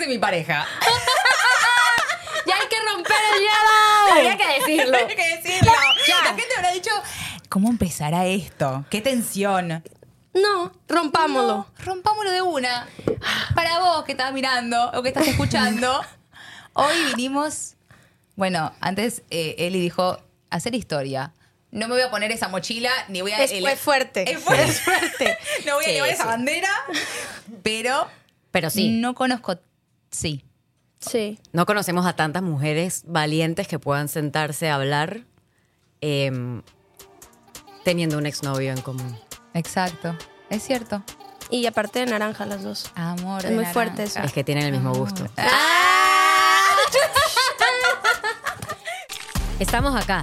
de mi pareja. ¡Ya hay que romper el hielo! Había que decirlo. Hay que decirlo. La gente habrá dicho, ¿cómo empezará esto? ¿Qué tensión? No, rompámoslo. No, rompámoslo de una. Para vos que estás mirando o que estás escuchando, hoy vinimos. Bueno, antes eh, Eli dijo hacer historia. No me voy a poner esa mochila ni voy a. Es, fue fuerte. Es fuerte. Es fuerte. no voy a Sí, llevar esa bandera. Pero. Pero sí. No conozco. Sí. Sí. No conocemos a tantas mujeres valientes que puedan sentarse a hablar em, teniendo un exnovio en común. Exacto. Es cierto. Y aparte de naranja las dos. Amor. Es muy naranja. fuerte eso. Es que tienen el mismo gusto. Estamos acá,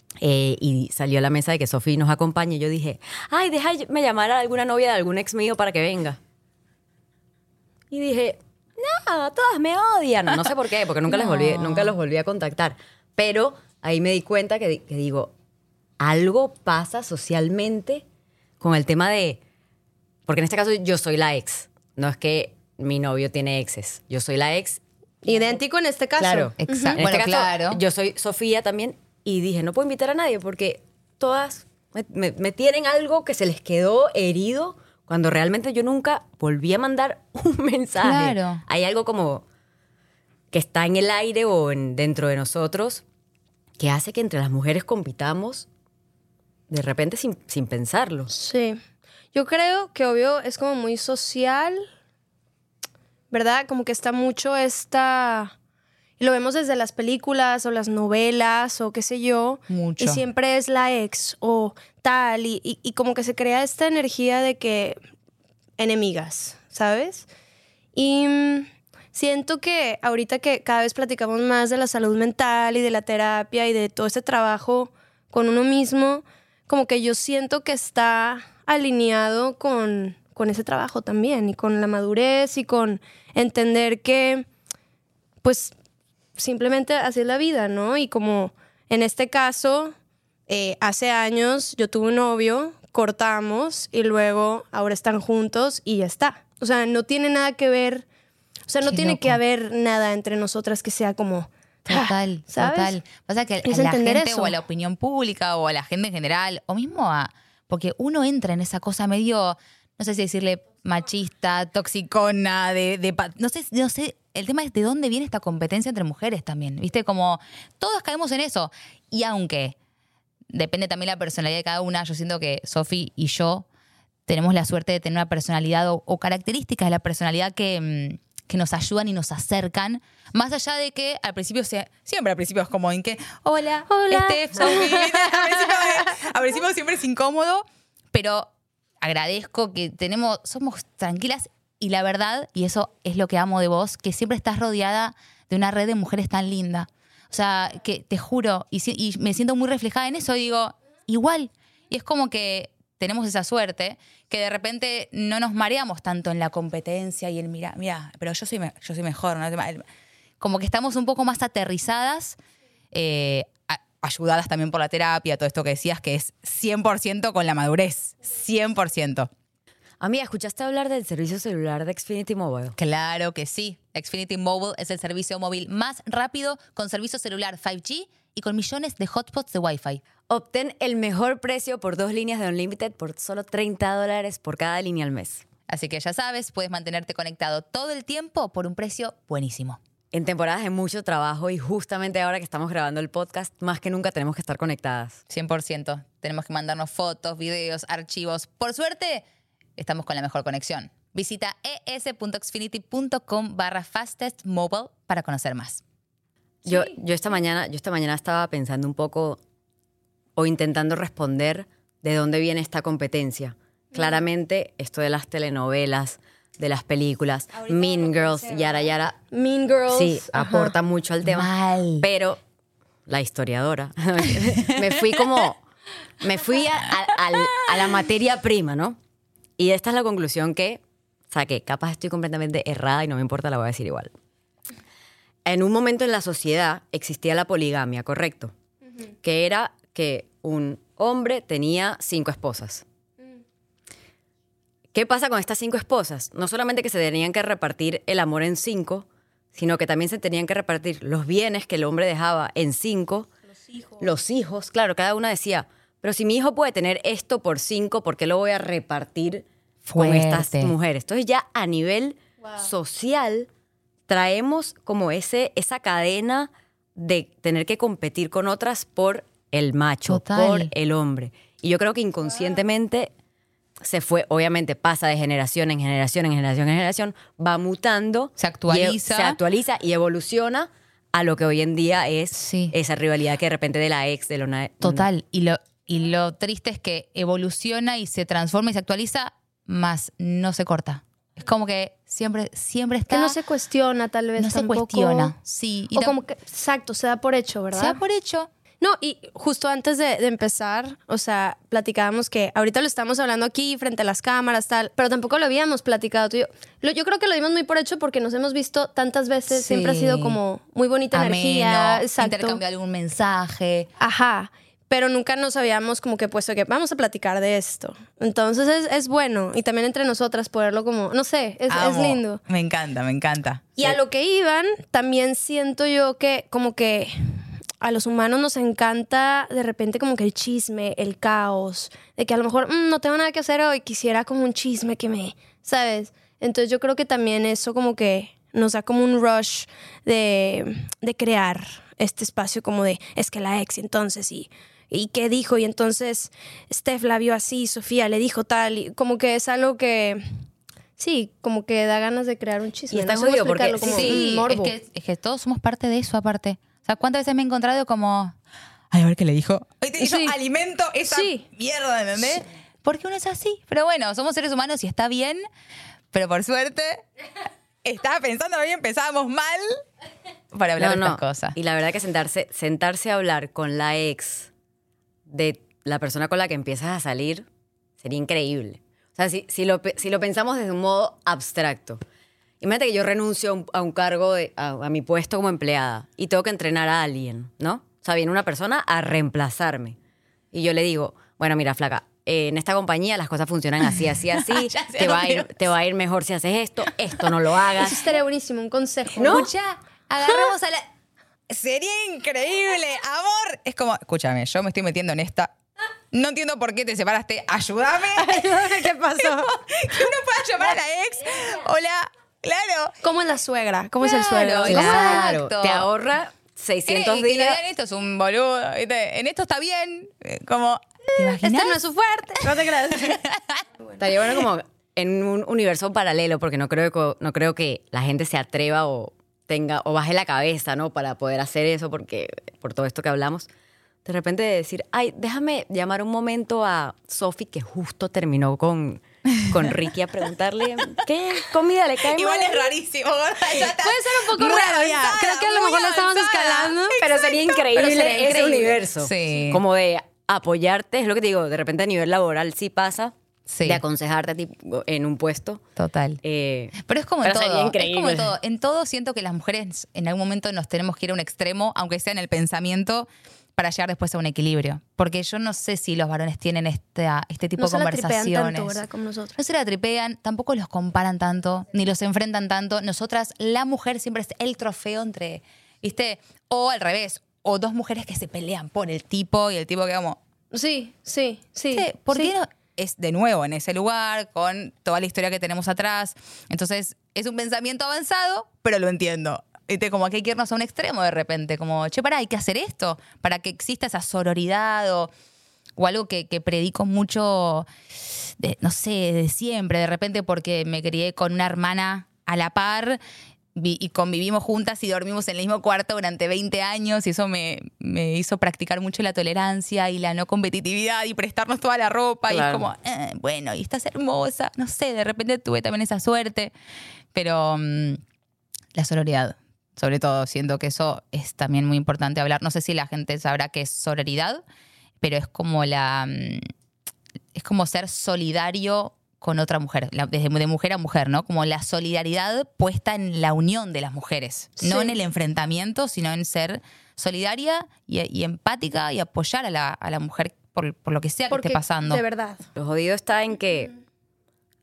Eh, y salió a la mesa de que Sofía nos acompañe, yo dije, ay, déjame llamar a alguna novia de algún ex mío para que venga. Y dije, no, todas me odian. No sé por qué, porque nunca, les volví, No. nunca los volví a contactar. Pero ahí me di cuenta que, que digo, algo pasa socialmente con el tema de, porque en este caso yo soy la ex, no es que mi novio tiene exes, yo soy la ex Idéntico en este caso. Claro. Exacto. En Bueno, este caso, claro. Yo soy Sofía también y dije, no puedo invitar a nadie porque todas me, me- me tienen algo que se les quedó herido cuando realmente yo nunca volví a mandar un mensaje. Claro. Hay algo como que está en el aire o en- dentro de nosotros que hace que entre las mujeres compitamos de repente sin, sin pensarlo. Sí. Yo creo que obvio es como muy social, ¿verdad? Como que está mucho esta... Lo vemos desde las películas o las novelas o qué sé yo. Mucho. Y siempre es la ex o tal. Y, y- y como que se crea esta energía de que enemigas, ¿sabes? Y mm, siento que ahorita que cada vez platicamos más de la salud mental y de la terapia y de todo este trabajo con uno mismo, como que yo siento que está alineado con, con ese trabajo también y con la madurez y con entender que, pues, simplemente así es la vida, ¿no? Y como en este caso, eh, hace años yo tuve un novio, cortamos y luego ahora están juntos y ya está. O sea, no tiene nada que ver, o sea, no Qué tiene que haber nada entre nosotras que sea como... Total, ¿sabes? total. Pasa que Es a la gente eso. o a la opinión pública o a la gente en general, o mismo a. Porque uno entra en esa cosa medio, no sé si decirle machista, toxicona, de. no sé, no sé. El tema es de dónde viene esta competencia entre mujeres también. ¿Viste? Como todos caemos en eso. Y aunque depende también la personalidad de cada una, yo siento que Sofi y yo tenemos la suerte de tener una personalidad o, o características de la personalidad que, mm, que nos ayudan y nos acercan. Más allá de que al principio, sea, siempre al principio es como en que, hola, Hola. Steph, Sofi", ¿viste? al, principio, al principio siempre es incómodo, pero agradezco que tenemos, somos tranquilas y la verdad, y eso es lo que amo de vos, que siempre estás rodeada de una red de mujeres tan linda. O sea, que te juro, y, me siento muy reflejada en eso, digo, igual. Y es como que tenemos esa suerte que de repente no nos mareamos tanto en la competencia y el mira, mira, pero yo soy, yo soy mejor. ¿no? Como que estamos un poco más aterrizadas, eh, ayudadas también por la terapia, todo esto que decías, que es 100% con la madurez. 100%. Amiga, ¿escuchaste hablar del servicio celular de Xfinity Mobile? Claro que sí. Xfinity Mobile es el servicio móvil más rápido con servicio celular 5G y con millones de hotspots de Wi-Fi. Obtén el mejor precio por dos líneas de Unlimited por solo 30 dólares por cada línea al mes. Así que ya sabes, puedes mantenerte conectado todo el tiempo por un precio buenísimo. En temporadas de mucho trabajo y justamente ahora que estamos grabando el podcast, más que nunca tenemos que estar conectadas. 100%. Tenemos que mandarnos fotos, videos, archivos. Por suerte, estamos con la mejor conexión. Visita es.xfinity.com barra fastestmobile para conocer más. Yo, yo, esta mañana, yo esta mañana estaba pensando un poco o intentando responder de dónde viene esta competencia. Claramente, esto de las telenovelas, de las películas. mean Girls, Yara Yara. Mean Girls. Sí, ajá. aporta mucho al tema. Mal. Pero la historiadora, me fui como, me fui a, a- al- a la materia prima, ¿no? Y esta es la conclusión que saqué. Capaz estoy completamente errada y no me importa, la voy a decir igual. En un momento en la sociedad existía la poligamia, ¿correcto? Que era que un hombre tenía cinco esposas. ¿Qué pasa con estas cinco esposas? No solamente que se tenían que repartir el amor en cinco, sino que también se tenían que repartir los bienes que el hombre dejaba en cinco. Los hijos. claro, cada una decía, pero si mi hijo puede tener esto por cinco, ¿por qué lo voy a repartir con estas mujeres? Entonces ya a nivel social traemos como ese, esa cadena de tener que competir con otras por el macho, Total. por el hombre. Y yo creo que inconscientemente se fue, obviamente pasa de generación en generación, en generación en generación, va mutando. Se actualiza. y- se actualiza y evoluciona a lo que hoy en día es Sí. esa rivalidad que de repente de la ex, de lo na- Total. Y lo, y lo triste es que evoluciona y se transforma y se actualiza, más no se corta. Es como que siempre, siempre está. Que no se cuestiona, tal vez. no se tampoco. cuestiona. Sí. y O como que, exacto, se da por hecho, ¿verdad? se da por hecho. No, y justo antes de, de empezar, o sea, platicábamos que ahorita lo estamos hablando aquí frente a las cámaras, tal, pero tampoco lo habíamos platicado tú y yo. Lo- yo creo que lo dimos muy por hecho porque nos hemos visto tantas veces, siempre ha sido como muy bonita Ameno, energía, exacto. intercambio algún mensaje. Ajá. Pero nunca nos habíamos como que puesto que vamos a platicar de esto. Entonces es, es bueno. Y también entre nosotras poderlo como, no sé, es, lindo. Me encanta, me encanta. Y a lo que iban, también siento yo que como que a los humanos nos encanta de repente como que el chisme, el caos, de que a lo mejor "Mm, no tengo nada que hacer hoy, quisiera como un chisme que me, ¿sabes? Entonces yo creo que también eso como que nos da como un rush de, de crear este espacio como de, es que la ex entonces y... ¿Y qué dijo? Y entonces Steph la vio así, Sofía le dijo tal, y como que es algo que, sí, como que da ganas de crear un chisme. Y está no porque- como sí, morbo. Es, que, es que todos somos parte de eso aparte. O sea, ¿cuántas veces me he encontrado como... Ay, a ver qué le dijo. Hoy te Sí. alimento esa Sí. mierda, ¿entendés? Porque uno es así. Pero bueno, somos seres humanos y está bien. Pero por suerte, estaba pensando bien, empezábamos mal para hablar No, de no. estas cosas. Y la verdad que sentarse, sentarse a hablar con la ex de la persona con la que empiezas a salir sería increíble. O sea, si, si, lo, si lo pensamos desde un modo abstracto. Imagínate que yo renuncio a un, cargo, de, a, a mi puesto como empleada y tengo que entrenar a alguien, ¿no? O sea, viene una persona a reemplazarme. Y yo le digo, bueno, mira, flaca, eh, en esta compañía las cosas funcionan así, así, así. Te, va a ir, vas. te va a ir mejor si haces esto, esto no lo hagas. Eso estaría buenísimo, un consejo. ¿No? Escucha, agarramos a la... Sería increíble, amor. Es como, escúchame, yo me estoy metiendo en esta. No entiendo por qué te separaste. Ayúdame. ¿Qué pasó? que uno pueda llamar a la ex. Hola. Claro. ¿Cómo es la suegra? ¿Cómo es el suegro? Claro, Exacto. te ahorra 600 Eh, que días. digan esto es un boludo. ¿viste? En esto está bien. Eh, Como, ¿te imaginas? Este no es su fuerte. No te creas. Estaría bueno como en un universo paralelo, porque no creo que, no creo que la gente se atreva o tenga o baje la cabeza, ¿no? Para poder hacer eso, porque por todo esto que hablamos. De repente decir, ay, déjame llamar un momento a Sophie, que justo terminó con, con Ricky, a preguntarle qué comida le cae Igual mal?" es rarísimo. Puede ser un poco raro ya. Creo que a lo mejor lo estamos escalando. Pero sería increíble Pero sería ese increíble. universo. Sí. Como de apoyarte, es lo que te digo, de repente a nivel laboral sí pasa, Sí. de aconsejarte tipo, en un puesto. Total. Eh, Pero es como en Pero sería todo. Es increíble. como en todo. En todo siento que las mujeres en algún momento nos tenemos que ir a un extremo, aunque sea en el pensamiento, para llegar después a un equilibrio. Porque yo no sé si los varones tienen esta, este tipo No de se la tripean conversaciones. tanto, ¿verdad? Como nosotros. No se la tripean, tampoco los comparan tanto, ni los enfrentan tanto. Nosotras, la mujer siempre es el trofeo entre, ¿viste? O al revés, o dos mujeres que se pelean por el tipo y el tipo que como, Sí, sí, sí. Sí, ¿Por sí. qué no? Es de nuevo en ese lugar, con toda la historia que tenemos atrás. Entonces, es un pensamiento avanzado, pero lo entiendo. ¿Viste? Como que hay que irnos a un extremo de repente. Como, che, pará, hay que hacer esto para que exista esa sororidad o, o algo que, que predico mucho, de, no sé, de siempre. De repente, porque me crié con una hermana a la par vi- y convivimos juntas y dormimos en el mismo cuarto durante 20 años y eso me, me hizo practicar mucho la tolerancia y la no competitividad y prestarnos toda la ropa y es Claro. como, eh, bueno, y estás hermosa, no sé, de repente tuve también esa suerte, pero mm, la sororidad, sobre todo, siento que eso es también muy importante hablar, no sé si la gente sabrá qué es sororidad, pero es como la... mm, es como ser solidario con otra mujer, la- desde de mujer a mujer, ¿no? Como la solidaridad puesta en la unión de las mujeres, no en el enfrentamiento, sino en ser solidaria y, y empática y apoyar a la, a la mujer por, por lo que sea que esté pasando. De verdad. Lo jodido está en que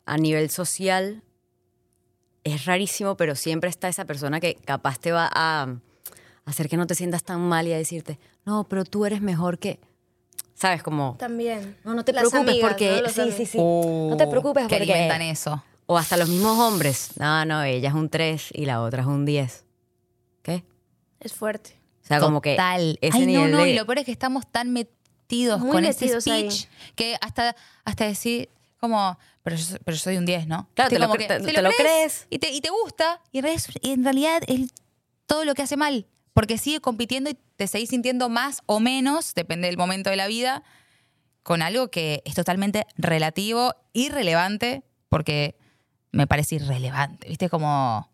a nivel social es rarísimo, pero siempre está esa persona que capaz te va a hacer que no te sientas tan mal y a decirte, no, pero tú eres mejor que... ¿Sabes? Como... También. No, no te Las preocupes amigas, porque... ¿no? Sí, sí, sí. No te preocupes que porque... alimentan eso. O hasta los mismos hombres. No, no, ella es un 3 y la otra es un 10. ¿Qué? Es fuerte. O sea, como que ese Ay, no, nivel no, de- y lo peor es que estamos tan metidos Muy con metidos ese ahí. speech que hasta, hasta decir como, pero yo, soy- pero yo soy un 10, ¿no? Claro, te lo como cre- que te- te lo crees. Y te, y te gusta, y en, realidad- y en realidad es todo lo que hace mal, porque sigue compitiendo y te seguís sintiendo más o menos, depende del momento de la vida, con algo que es totalmente relativo, irrelevante, porque me parece irrelevante, ¿viste? Como...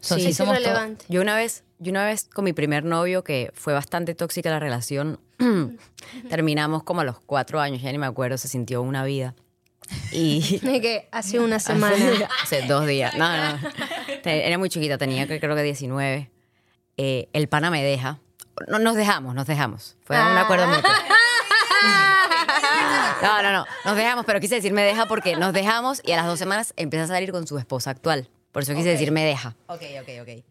so- Sí, si somos irrelevante. Yo una vez, yo una vez con mi primer novio, que fue bastante tóxica la relación, terminamos como a los cuatro años, ya ni me acuerdo, se sintió una vida. Y De que hace una semana. hace dos días, no, no, era muy chiquita, tenía creo que 19. Eh, el pana me deja. No, nos dejamos, nos dejamos. Fue un acuerdo mutuo. No, no, no, nos dejamos, pero quise decir me deja porque nos dejamos y a las dos semanas empieza a salir con su esposa actual. Por eso quise Ok. decir me deja. Ok, ok, ok.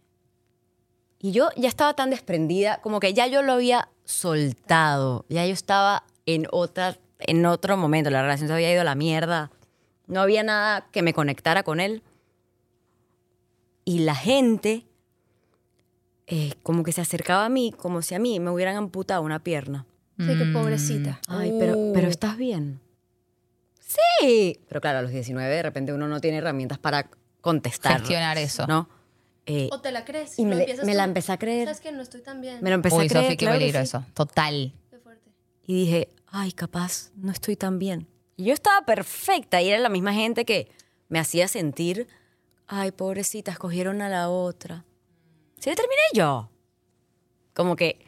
Y yo ya estaba tan desprendida, como que ya yo lo había soltado, ya yo estaba en otra, en otro momento, la relación se había ido a la mierda, no había nada que me conectara con él. Y la gente eh, como que se acercaba a mí, como si a mí me hubieran amputado una pierna. Sí, que pobrecita. Ay, pero, pero Uh. estás bien. Sí. Pero claro, a los 19 de repente uno no tiene herramientas para contestar. Gestionar eso. ¿no? Eh, O te la crees. Y me le- empiezas me la empecé a creer. Sabes que no estoy tan bien. me lo empecé Uy, a creer. Sofi, qué claro que peligro sí. eso. Total. Qué fuerte. Y dije, ay, capaz no estoy tan bien. Y yo estaba perfecta y era la misma gente que me hacía sentir, ay, pobrecita, escogieron a la otra. Sí, terminé yo. Como que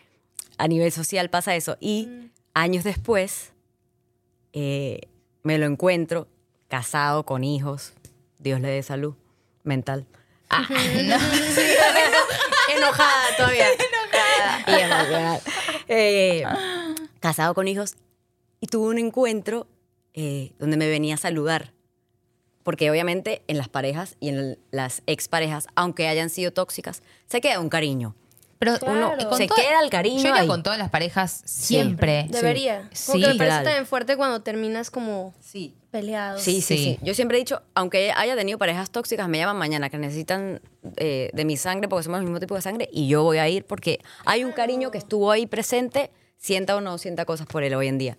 a nivel social pasa eso. Y años después eh, me lo encuentro casado con hijos. Dios le dé salud mental. Ah, no. Enojada todavía. Enojada. Y emocional. Eh, casado con hijos y tuve un encuentro eh, donde me venía a saludar. Porque obviamente en las parejas y en las exparejas, aunque hayan sido tóxicas, se queda un cariño. Pero Claro. con Se toda- queda el cariño Yo iría ahí. con todas las parejas siempre. Debería. Como Sí. que me parece también fuerte cuando terminas como Sí. peleado. Sí, sí, Sí. sí, Yo siempre he dicho, aunque haya tenido parejas tóxicas, me llaman mañana que necesitan eh, de mi sangre porque somos el mismo tipo de sangre y yo voy a ir porque hay un cariño que estuvo ahí presente, sienta o no sienta cosas por él hoy en día.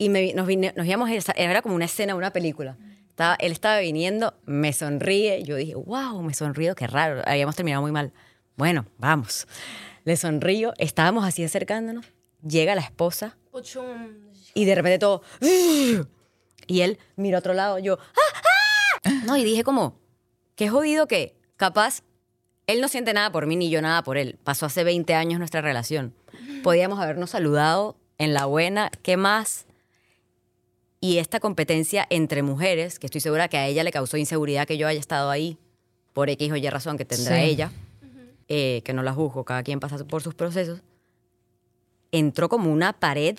Y me- nos, vine- nos íbamos, era como una escena, una película. Estaba, él estaba viniendo, me sonríe, yo dije, wow, me sonrío, qué raro, habíamos terminado muy mal. Bueno, vamos. Le sonrío, estábamos así acercándonos, llega la esposa y de repente todo. Y él mira a otro lado, yo. ¡Ah, ah! No, y dije como, qué jodido que capaz él no siente nada por mí ni yo nada por él. Pasó hace 20 años nuestra relación. Podíamos habernos saludado en la buena, ¿qué más? Y esta competencia entre mujeres, que estoy segura que a ella le causó inseguridad que yo haya estado ahí, por X o Y razón que tendrá Sí. ella, eh, que no la juzgo, cada quien pasa por sus procesos, entró como una pared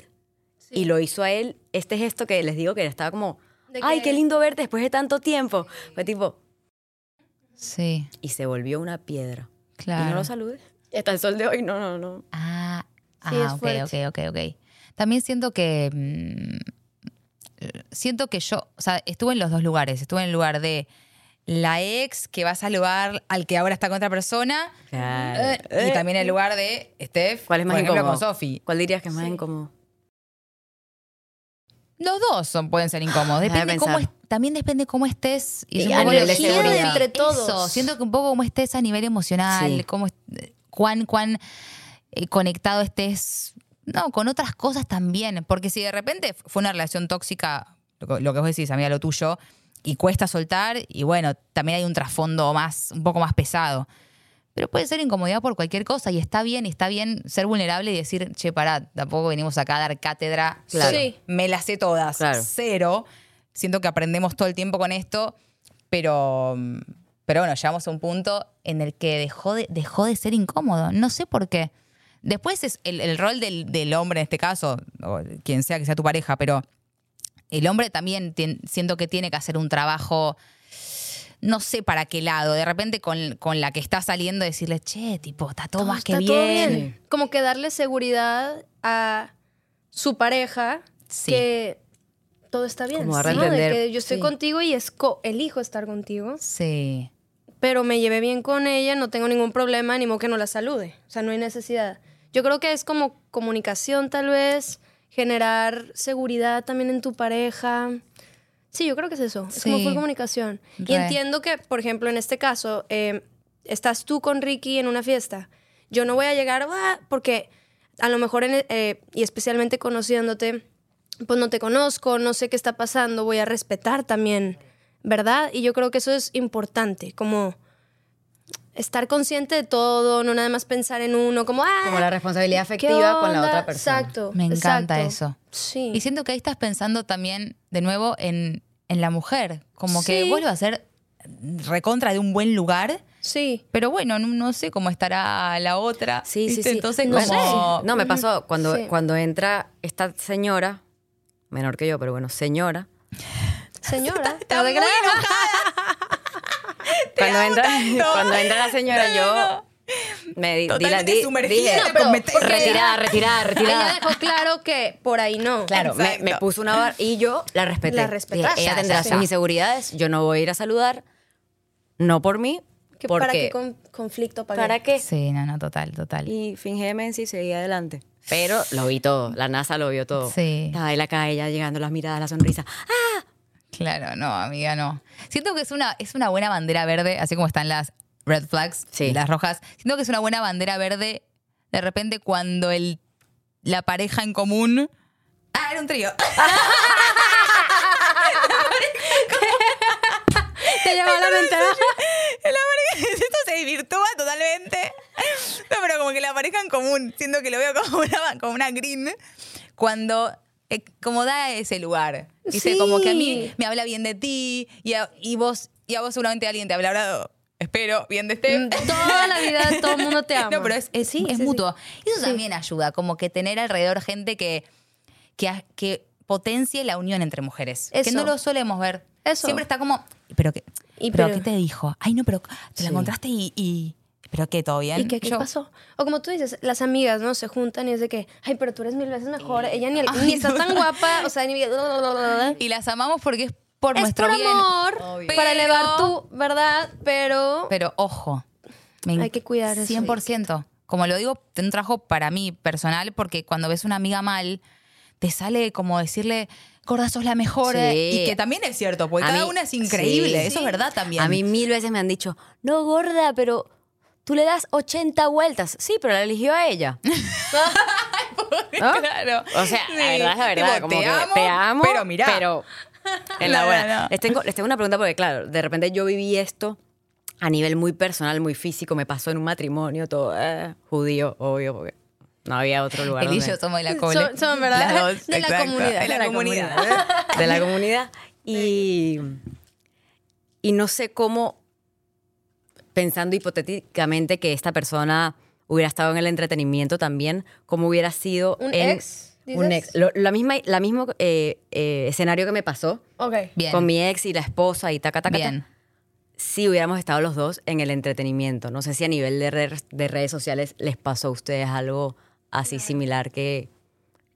y lo hizo a él este gesto que les digo que estaba como, ay, que- qué lindo verte después de tanto tiempo. Fue tipo, Sí, y se volvió una piedra. Y claro. no lo saludé. Y hasta el sol de hoy, no, no, no. Ah, Sí, ah es ok, fuerte. ok, ok, ok. También siento que. mm, siento que yo. O sea, estuve en los dos lugares. Estuve en el lugar de la ex que va a saludar al que ahora está con otra persona. Claro. eh, y también el lugar de Steph. ¿Cuál es más por ejemplo, incómodo? con Sofi. ¿Cuál dirías que es más Sí. incómodo? Los dos son, pueden ser incómodos. Depende cómo, es- también depende cómo estés. Y a nivel de seguridad. entre Eso, todos. siento que un poco cómo estés a nivel emocional, Sí. cómo, cuán, cuán eh, conectado estés, no, con otras cosas también. Porque si de repente fue una relación tóxica, lo que, vos decís, amiga, lo tuyo, y cuesta soltar, y bueno, también hay un trasfondo más, un poco más pesado. Pero puede ser incomodidad por cualquier cosa y está bien, y está bien ser vulnerable y decir, che, pará, tampoco venimos acá a dar cátedra. Claro. Sí. Me las sé todas. Claro. Cero. Siento que aprendemos todo el tiempo con esto, pero, pero bueno, llegamos a un punto en el que dejó de, dejó de ser incómodo. No sé por qué. Después es el, el rol del, del hombre en este caso, o quien sea que sea tu pareja, pero el hombre también tien- siento que tiene que hacer un trabajo, no sé para qué lado, de repente con, con la que está saliendo decirle, che, tipo, está todo, más que está bien. todo bien. Como que darle seguridad a su pareja Sí. que todo está bien. Como a ¿no? De que yo estoy sí. contigo y esco- elijo estar contigo, Sí. pero me llevé bien con ella, no tengo ningún problema, ni modo que no la salude. O sea, no hay necesidad. Yo creo que es como comunicación tal vez, generar seguridad también en tu pareja. Sí, yo creo que es eso. Es como full comunicación. Y entiendo que, por ejemplo, en este caso, eh, estás tú con Ricky en una fiesta. Yo no voy a llegar, "Ah", porque a lo mejor, en- eh, y especialmente conociéndote, pues no te conozco, no sé qué está pasando, voy a respetar también, ¿verdad? Y yo creo que eso es importante, como estar consciente de todo, no nada más pensar en uno, como, ah, Como la responsabilidad ¿qué afectiva con la onda?". otra persona. Exacto. Me encanta exacto. eso. Sí. Y siento que ahí estás pensando también, de nuevo, en, en la mujer. Como que vuelve a ser recontra de un buen lugar. Sí. Pero bueno, no, no sé cómo estará la otra. Sí, sí, ¿viste? sí. Entonces, No como. sé. No, me pasó cuando, Sí. cuando entra esta señora, menor que yo, pero bueno, señora. Señora, Está te muy creas. Cuando entra, cuando entra la señora, No, yo no, me di, di la di- sumergida dije, la No, pero porque- retirada, retirada, Ella retirada. dejó claro que por ahí no. Claro, me, me puso una barra y yo la respeté. La respetaste. Dije, ella Ya, tendrá ya, sus ya. inseguridades, yo no voy a ir a saludar, no por mí, Que porque ¿Para qué con- conflicto? ¿Para, ¿para qué? qué? Sí, no, no, total, total. Y fingí demencia y seguí adelante. Pero lo vi todo, la NASA lo vio todo. Sí. Estaba él acá, ella llegando, las miradas, la sonrisa. ¡Ah! Claro, no, amiga, no. Siento que es una, es una buena bandera verde, así como están las red flags Sí. las rojas. Siento que es una buena bandera verde de repente cuando el, la pareja en común. Ah, era un trío. Te llevó a la mente. La pareja- esto se desvirtúa totalmente. No, pero como que la pareja en común, siento que lo veo como una, como una green, cuando eh, como da ese lugar. Dice, Sí. como que a mí me habla bien de ti y a, y vos, y a vos seguramente alguien te hablará, espero, bien de este. Toda la vida todo el mundo te ama. No, pero es, es, Sí, es sí, sí. mutuo. Y eso Sí. también ayuda, como que tener alrededor gente que, que, que potencie la unión entre mujeres. Que Eso. no lo solemos ver. Eso. Siempre está como, ¿pero qué? Y ¿Pero, qué te dijo? Ay, no, pero te Sí. la encontraste y, y- ¿Pero qué? ¿Todo bien? ¿Y qué, qué Yo- pasó? O como tú dices, las amigas, ¿no? Se juntan y es de que, ay, pero tú eres mil veces mejor. Ella ni, Ay, ni está no. tan guapa, o sea, ni... Y las amamos porque es por es nuestro por bien. amor, Obvio. para Pero- elevar tu verdad, pero... Pero ojo, me en- Hay que cuidar eso. 100%. Como lo digo, tengo un trabajo para mí personal porque cuando ves una amiga mal, te sale como decirle, gorda, sos la mejor. Sí. eh", Y que también es cierto, porque A cada mí- una es increíble. sí. Eso es verdad también. A mí mil veces me han dicho, no, gorda, pero tú le das 80 vueltas. Sí, pero la eligió a ella. ¿No? Claro. O sea, Sí. la verdad es la verdad. Tipo, como te que amo, te amo, pero mirá. Pero en la buena. Les, tengo, les tengo una pregunta porque, claro, de repente yo viví esto a nivel muy personal, muy físico. Me pasó en un matrimonio, todo eh, judío, obvio, porque no había otro lugar. Él y yo somos de la cole. Son- son, ¿verdad? Las dos, De la comunidad. De la, de la comunidad. comunidad. de la comunidad. Y, y no sé cómo, pensando hipotéticamente que esta persona hubiera estado en el entretenimiento también, cómo hubiera sido ¿Un en- ex, Un dices? ex. Lo, la misma, la mismo eh, eh, escenario que me pasó Ok. Bien. con mi ex y la esposa y taca, taca, Bien. taca. Si hubiéramos estado los dos en el entretenimiento. No sé si a nivel de, re- de redes sociales les pasó a ustedes algo así similar que,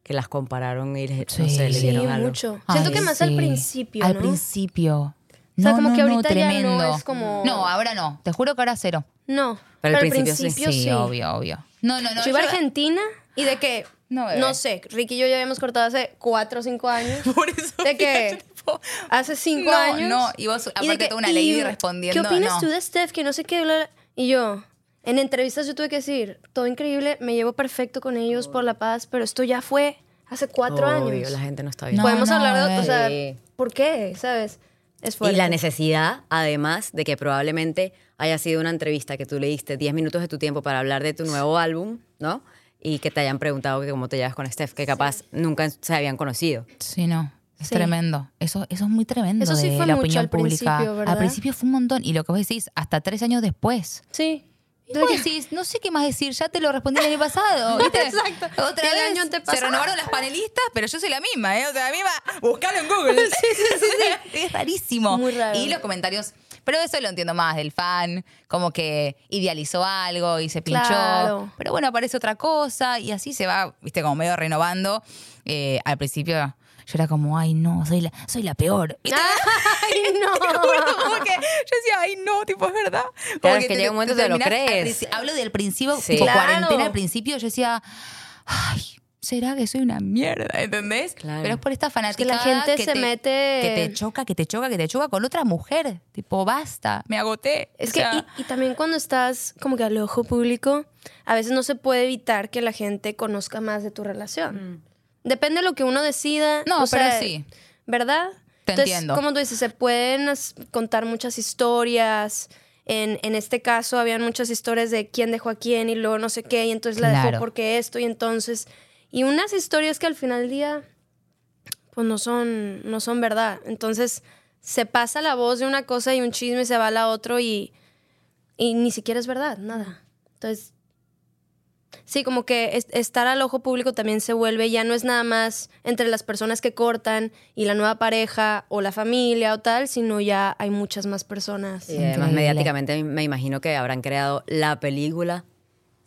que las compararon y les, no Sí. sé, le Sí, dieron algo. mucho. Siento Ay, que más al principio, Al ¿no? principio. O sea, No, como no, que no, ahorita ya no tremendo. es como- No, ahora no. Te juro que ahora cero. No. Pero al al principio sí. Sí, obvio, obvio. No, no, no. yo iba a Argentina y de que, No, no, bebé. sé, Ricky y yo ya habíamos cortado hace cuatro o cinco años. Por eso. De que tipo. Hace cinco no, años. No, y vos, de aparte, que, toda una "Y, lady respondiendo. ¿Qué opinas no. tú de Steph? Que no sé qué. bla, bla". Y yo, en entrevistas yo tuve que decir, todo increíble, me llevo perfecto con ellos por la paz, pero esto ya fue hace cuatro Obvio, años. la gente no está bien. No, Podemos no, hablar de, o sea. ¿por qué? ¿Sabes? Es Y la necesidad, además, de que probablemente haya sido una entrevista que tú le diste 10 minutos de tu tiempo para hablar de tu nuevo álbum, ¿no? Y que te hayan preguntado que cómo te llevas con Steph, que capaz nunca se habían conocido. Sí, no. Es Sí. tremendo. Eso, eso es muy tremendo Eso sí de fue la mucho opinión al pública. principio, ¿verdad? Al principio fue un montón. Y lo que vos decís, hasta tres años después. Sí. Vos decís, no sé qué más decir, ya te lo respondí el año pasado. ¿viste? Exacto. Otra el vez año se renovaron las panelistas, pero yo soy la misma, ¿eh? O sea, la misma. Buscalo en Google. sí, sí, sí, Es rarísimo. Muy raro. Y los comentarios. Pero eso lo entiendo más del fan, como que idealizó algo y se pinchó. Claro. Pero bueno, aparece otra cosa y así se va, viste, como medio renovando. Eh, al principio yo era como, ay, no, soy la, soy la peor. Ay, no. como que yo decía, ay, no, tipo, es verdad. Como Claro, es que llega un momento que te lo terminás al crees. princi- Hablo del principio, Sí. tipo Claro. cuarentena al principio, yo decía, ay, ¿será que soy una mierda? ¿Entendés? Claro. Pero es por esta que fanática la gente se te, mete- Que te choca, que te choca, que te choca con otra mujer. Tipo, basta, me agoté. Es O que, sea, y, y también cuando estás como que al ojo público, a veces no se puede evitar que la gente conozca más de tu relación. Depende de lo que uno decida. No, o pero sea, sí. ¿Verdad? Te Entonces, entiendo. como tú dices, se pueden contar muchas historias. En, en este caso, habían muchas historias de quién dejó a quién y luego no sé qué, y entonces la Claro. dejó porque esto, y entonces. Y unas historias que al final del día, pues no son, no son verdad. Entonces, se pasa la voz de una cosa y un chisme se va a la otro y, y ni siquiera es verdad, nada. Entonces, sí, como que es- estar al ojo público también se vuelve, ya no es nada más entre las personas que cortan y la nueva pareja o la familia o tal, sino ya hay muchas más personas. Y además, Increíble. mediáticamente, me imagino que habrán creado la película.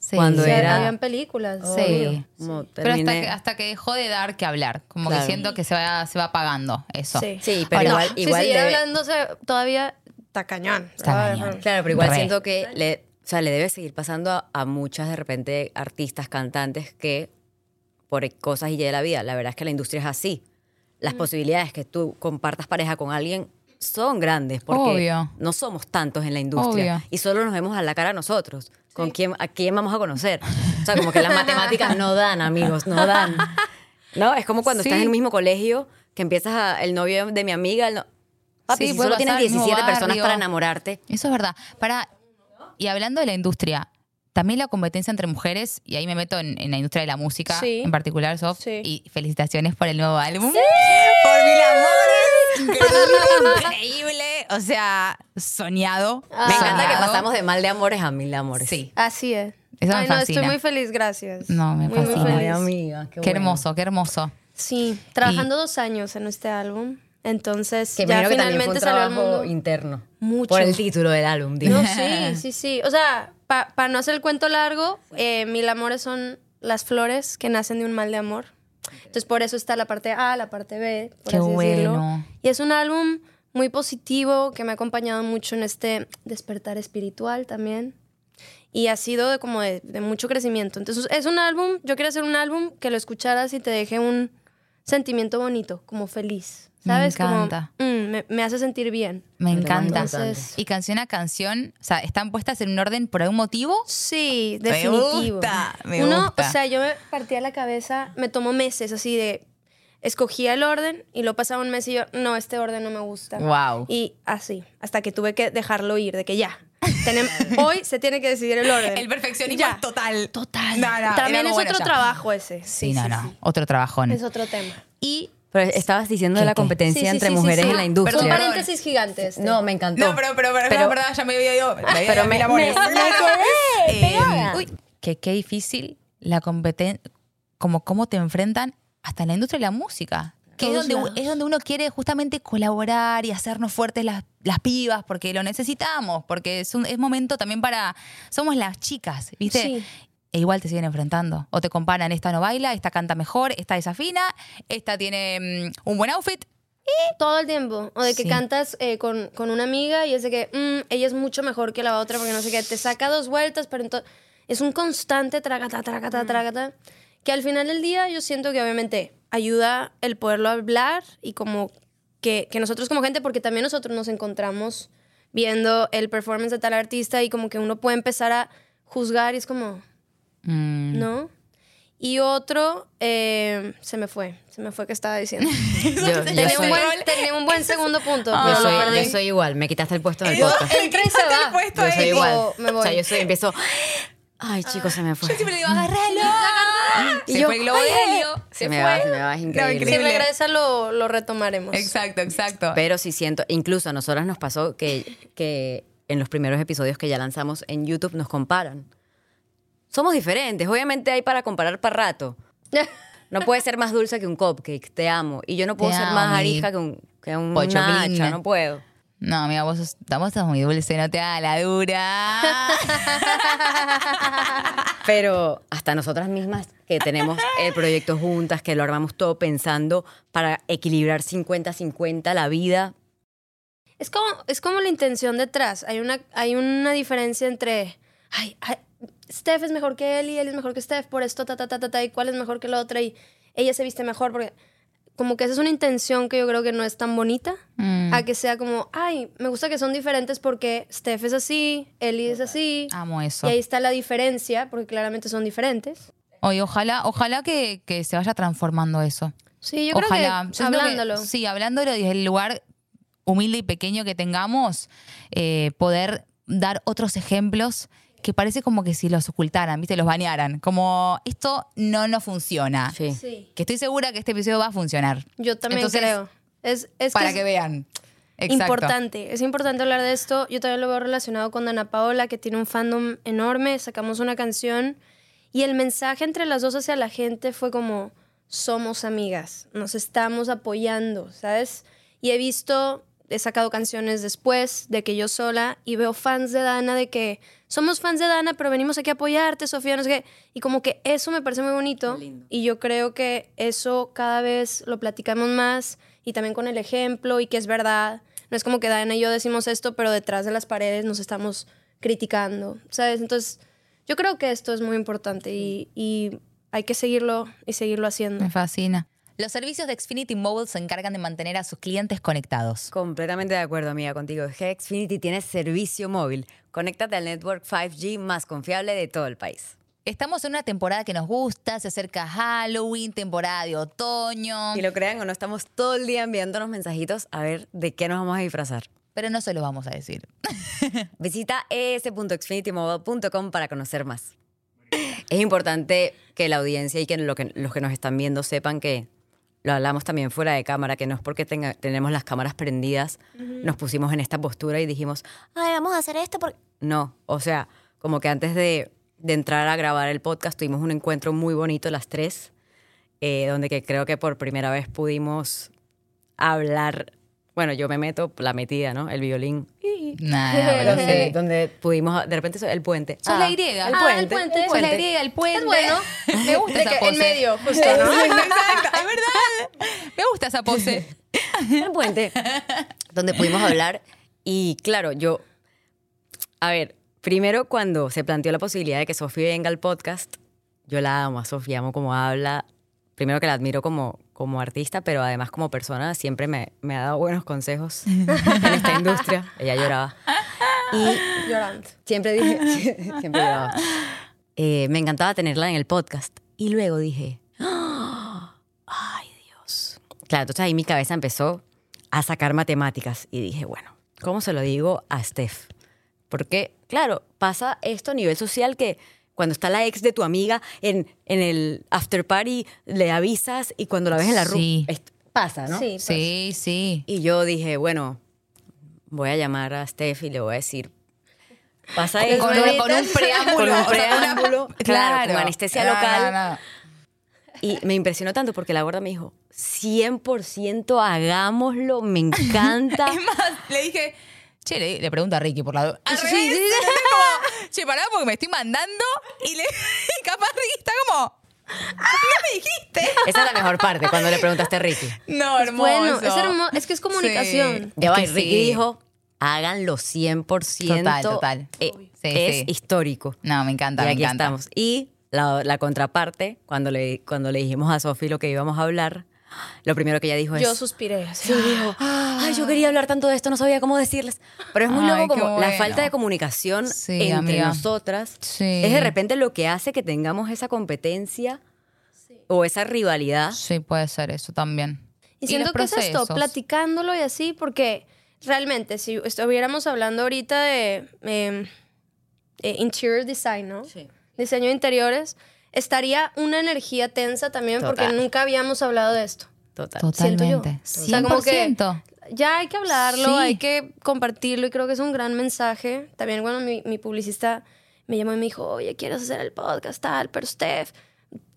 sí. cuando Sí, era- habían películas. Sí. Como Pero hasta que, hasta que dejó de dar que hablar. Como Claro. que siento que se va, se va apagando eso. Sí. Sí, pero Ahora, igual, Si igual siguiera debe- hablándose todavía, está cañón. Está Ah, cañón. Claro, pero igual Re. siento que le, o sea, le debe seguir pasando a, a muchas de repente artistas, cantantes que por cosas y ya de la vida, la verdad es que la industria es así. Las posibilidades que tú compartas pareja con alguien son grandes porque Obvio. no somos tantos en la industria Obvio. y solo nos vemos a la cara nosotros. ¿Con quién, ¿A quién vamos a conocer? O sea, como que las matemáticas no dan, amigos, no dan. ¿No? Es como cuando Sí. estás en el mismo colegio que empiezas a, el novio de mi amiga, el no- Papi, Sí, si solo tienes pasar, el mismo 17 personas para enamorarte, Eso es verdad. Para, y hablando de la industria, también la competencia entre mujeres, y ahí me meto en, en la industria de la música Sí. en particular, Sof, Sí. y felicitaciones por el nuevo álbum. Por mil amores. Increíble, increíble. O sea, soñado. Me encanta que pasamos de mal de amores a mil de amores. Sí. Así es. Eso me Ay, no, fascina. estoy muy feliz, gracias. No, me Muy, muy fascina. feliz. Ay, amiga, qué, Qué bueno. hermoso, qué hermoso. Sí, trabajando dos años en este álbum. Entonces, Que ya que finalmente salió al mundo. interno. Mucho. Por el título del álbum, digo. No, sí, sí, sí. O sea, para no hacer el cuento largo, eh, Mil Amores son las flores que nacen de un mal de amor. Entonces, por eso está la parte A, la parte B, por Qué así decirlo. bueno. Y es un álbum muy positivo que me ha acompañado mucho en este despertar espiritual también. Y ha sido de, como de, de mucho crecimiento. Entonces, es un álbum, yo quiero hacer un álbum que lo escucharas y te deje un sentimiento bonito, como feliz. Me ¿Sabes? encanta. Como, mm, me, me hace sentir bien. Me encanta. importante. Y canción a canción, o sea, ¿están puestas en un orden por algún motivo? Sí, Me definitivo. gusta, me Uno, gusta. o sea, yo me partía la cabeza, me tomó meses así de escogía el orden y lo pasaba un mes y yo, no, este orden no me gusta. Wow. Y así, hasta que tuve que dejarlo ir, de que ya, tenem- hoy se tiene que decidir el orden. El perfeccionismo Ya. total. Total. No, no, También es bueno, otro ya. trabajo ese. Sí, no, no. Otro trabajón. Es otro tema. Y. Pero estabas diciendo de ¿Qué, la competencia Sí, sí, entre sí, sí, mujeres sí. en la industria. un Perdón. paréntesis gigante este. No, me encantó. No, pero, pero, pero, Pero- verdad, ya me había ido. me había Pero me- amores. me- me quedé Eh, pegada. uy, que qué difícil la competencia, como cómo te enfrentan hasta en la industria de la música. Que es Todos donde, lados. es donde uno quiere justamente colaborar y hacernos fuertes las, las pibas, porque lo necesitamos, porque es, un, es momento también para... Somos las chicas, ¿viste? Sí. E igual te siguen enfrentando. O te comparan, esta no baila, esta canta mejor, esta desafina, esta tiene mm, un buen outfit. Todo el tiempo. O de que Sí. cantas eh, con, con una amiga y es de que mm, ella es mucho mejor que la otra porque no sé qué. Te saca dos vueltas, pero entonces es un constante tragata, tragata, tragata. Que al final del día yo siento que obviamente ayuda el poderlo hablar y como que, que nosotros como gente, porque también nosotros nos encontramos viendo el performance de tal artista y como que uno puede empezar a juzgar y es como, Mm. ¿no? Y otro, eh, se me fue, se me fue que estaba diciendo. Yo, yo tenía, soy, un buen, tenía un buen segundo punto, yo lo soy- yo soy igual, me quitaste el puesto en el Yo podcast. entra y se va. puesto Yo soy ahí. igual. Tipo, me O sea, voy. yo soy, empiezo. Ay, chicos, se me fue. Yo siempre le digo, agárralo. Y Se yo, fue el globo helio. Se me va, se me va, es No, increíble. Si increíble. regresa lo, lo retomaremos. Exacto, exacto. Pero sí siento, incluso a nosotras nos pasó que, que en los primeros episodios que ya lanzamos en YouTube nos comparan. Somos diferentes, obviamente hay para comparar para rato. No puede ser más dulce que un cupcake, te amo. Y yo no puedo Te ser amo, más mi arija que un, que un no puedo. No, amiga, vos, sos, vos muy dulce, no te hagas la dura. Pero hasta nosotras mismas que tenemos el proyecto juntas, que lo armamos todo pensando para equilibrar 50-50 la vida. Es como, es como la intención detrás. Hay una, hay una diferencia entre, ay, ay, Steph es mejor que él y él es mejor que Steph por esto, ta, ta, ta, ta, ta, y cuál es mejor que la otra y ella se viste mejor porque como que esa es una intención que yo creo que no es tan bonita Mm. a que sea como, ay, me gusta que son diferentes porque Steph es así, Ellie es así. Amo eso. Y ahí está la diferencia, porque claramente son diferentes. Oye, ojalá, ojalá que, que se vaya transformando eso. Sí, yo ojalá. creo Yo que- hablándolo. sí, hablándolo desde el lugar humilde y pequeño que tengamos, eh, poder dar otros ejemplos que parece como que si los ocultaran, ¿viste? Los banearan. Como esto no nos funciona. Sí. Sí, Que estoy segura que este episodio va a funcionar. yo también Entonces, creo. Es, es Para es- que vean. Exacto. Importante, es importante hablar de esto. Yo también lo veo relacionado con Ana Paola, que tiene un fandom enorme. Sacamos una canción y el mensaje entre las dos hacia la gente fue como: somos amigas, nos estamos apoyando, ¿sabes? Y he visto, he sacado canciones después de que yo sola y veo fans de Dana de que somos fans de Dana, pero venimos aquí a apoyarte, Sofía, no sé qué. Y como que eso me parece muy bonito. Lindo. Y yo creo que eso cada vez lo platicamos más y también con el ejemplo y que es verdad. No es como que Dana y yo decimos esto, pero detrás de las paredes nos estamos criticando, ¿sabes? Entonces, yo creo que esto es muy importante y, y hay que seguirlo y seguirlo haciendo. Me fascina. Los servicios de Xfinity Mobile se encargan de mantener a sus clientes conectados. Completamente de acuerdo, amiga, contigo. Xfinity tiene servicio móvil. Conéctate al network 5G más confiable de todo el país. Estamos en una temporada que nos gusta, se acerca Halloween, temporada de otoño, Y lo crean o no, estamos todo el día enviándonos mensajitos a ver de qué nos vamos a disfrazar. pero no se lo vamos a decir. Visita es.xfinitymobile.com para conocer más. Es importante que la audiencia y que, lo que los que nos están viendo sepan que lo hablamos también fuera de cámara, que no es porque tenga- tenemos las cámaras prendidas, nos pusimos en esta postura y dijimos, ay, vamos a hacer esto porque... No, o sea, como que antes de, de entrar a grabar el podcast tuvimos un encuentro muy bonito las tres, eh, donde que creo que por primera vez pudimos hablar, bueno, yo me meto, la metida, ¿no? El violín. Nada, sí. donde pudimos, de repente, el puente. Ah, la griega. El Ah, puente. el puente. Sos la griega, el puente. Es bueno. Me gusta esa pose. en medio, justo, ¿no? Exacto, es verdad. Me gusta esa pose. el puente, donde pudimos hablar. Y claro, yo, a ver, primero cuando se planteó la posibilidad de que Sofía venga al podcast, yo la amo a Sofía, amo como habla. Primero que la admiro como, como artista, pero además como persona siempre me, me ha dado buenos consejos en esta industria. Ella lloraba. Y Llorando. Siempre dije, siempre lloraba. Eh, me encantaba tenerla en el podcast. Y luego dije, "Ah, ay Dios. Claro, entonces ahí mi cabeza empezó a sacar matemáticas y dije, bueno, ¿cómo se lo digo a Steph? Porque, claro, pasa esto a nivel social que cuando está la ex de tu amiga en, en el after party, le avisas y cuando la ves en la ruta, Sí. pasa, ¿no? Sí, pues. Sí, sí. Y yo dije, bueno, voy a llamar a Steph y le voy a decir, pasa esto. Con, un- con un preámbulo. Con un preámbulo, claro, con anestesia No, local. no, no. Y me impresionó tanto porque la gorda me dijo, 100% hagámoslo, me encanta. Es más, le dije, che, le, le pregunto a Ricky por la. Al Sí, revés, sí, sí. Como, che, pará porque me estoy mandando y, le, y capaz Ricky está como. "Ah, No me dijiste. Esa es la mejor parte, cuando le preguntaste a Ricky. No, hermoso. Bueno, es hermoso. Es que es comunicación. Ya va, Ricky sí. dijo, háganlo 100%. Total, total. Eh, Sí, es sí. histórico. No, me encanta, y me aquí encanta. estamos. Y la, la contraparte, cuando le, cuando le dijimos a Sofi lo que íbamos a hablar, lo primero que ella dijo es... Yo suspiré. así. Sí, dijo, ay, yo quería hablar tanto de esto, no sabía cómo decirles. Pero es muy Ay, loco como la bueno. falta de comunicación Sí, entre amiga. nosotras Sí. es de repente lo que hace que tengamos esa competencia o esa rivalidad. Sí, puede ser eso también. Y siento los que es esto, platicándolo y así, porque realmente si estuviéramos hablando ahorita de eh, eh, interior design, ¿no? Sí. Diseño de interiores, estaría una energía tensa también porque nunca habíamos hablado de esto. Total. Siento yo. Totalmente. O sea, como que 100%. ya hay que hablarlo, Sí. hay que compartirlo y creo que es un gran mensaje. También cuando mi, mi publicista me llamó y me dijo, oye, ¿quieres hacer el podcast tal? Pero Steph,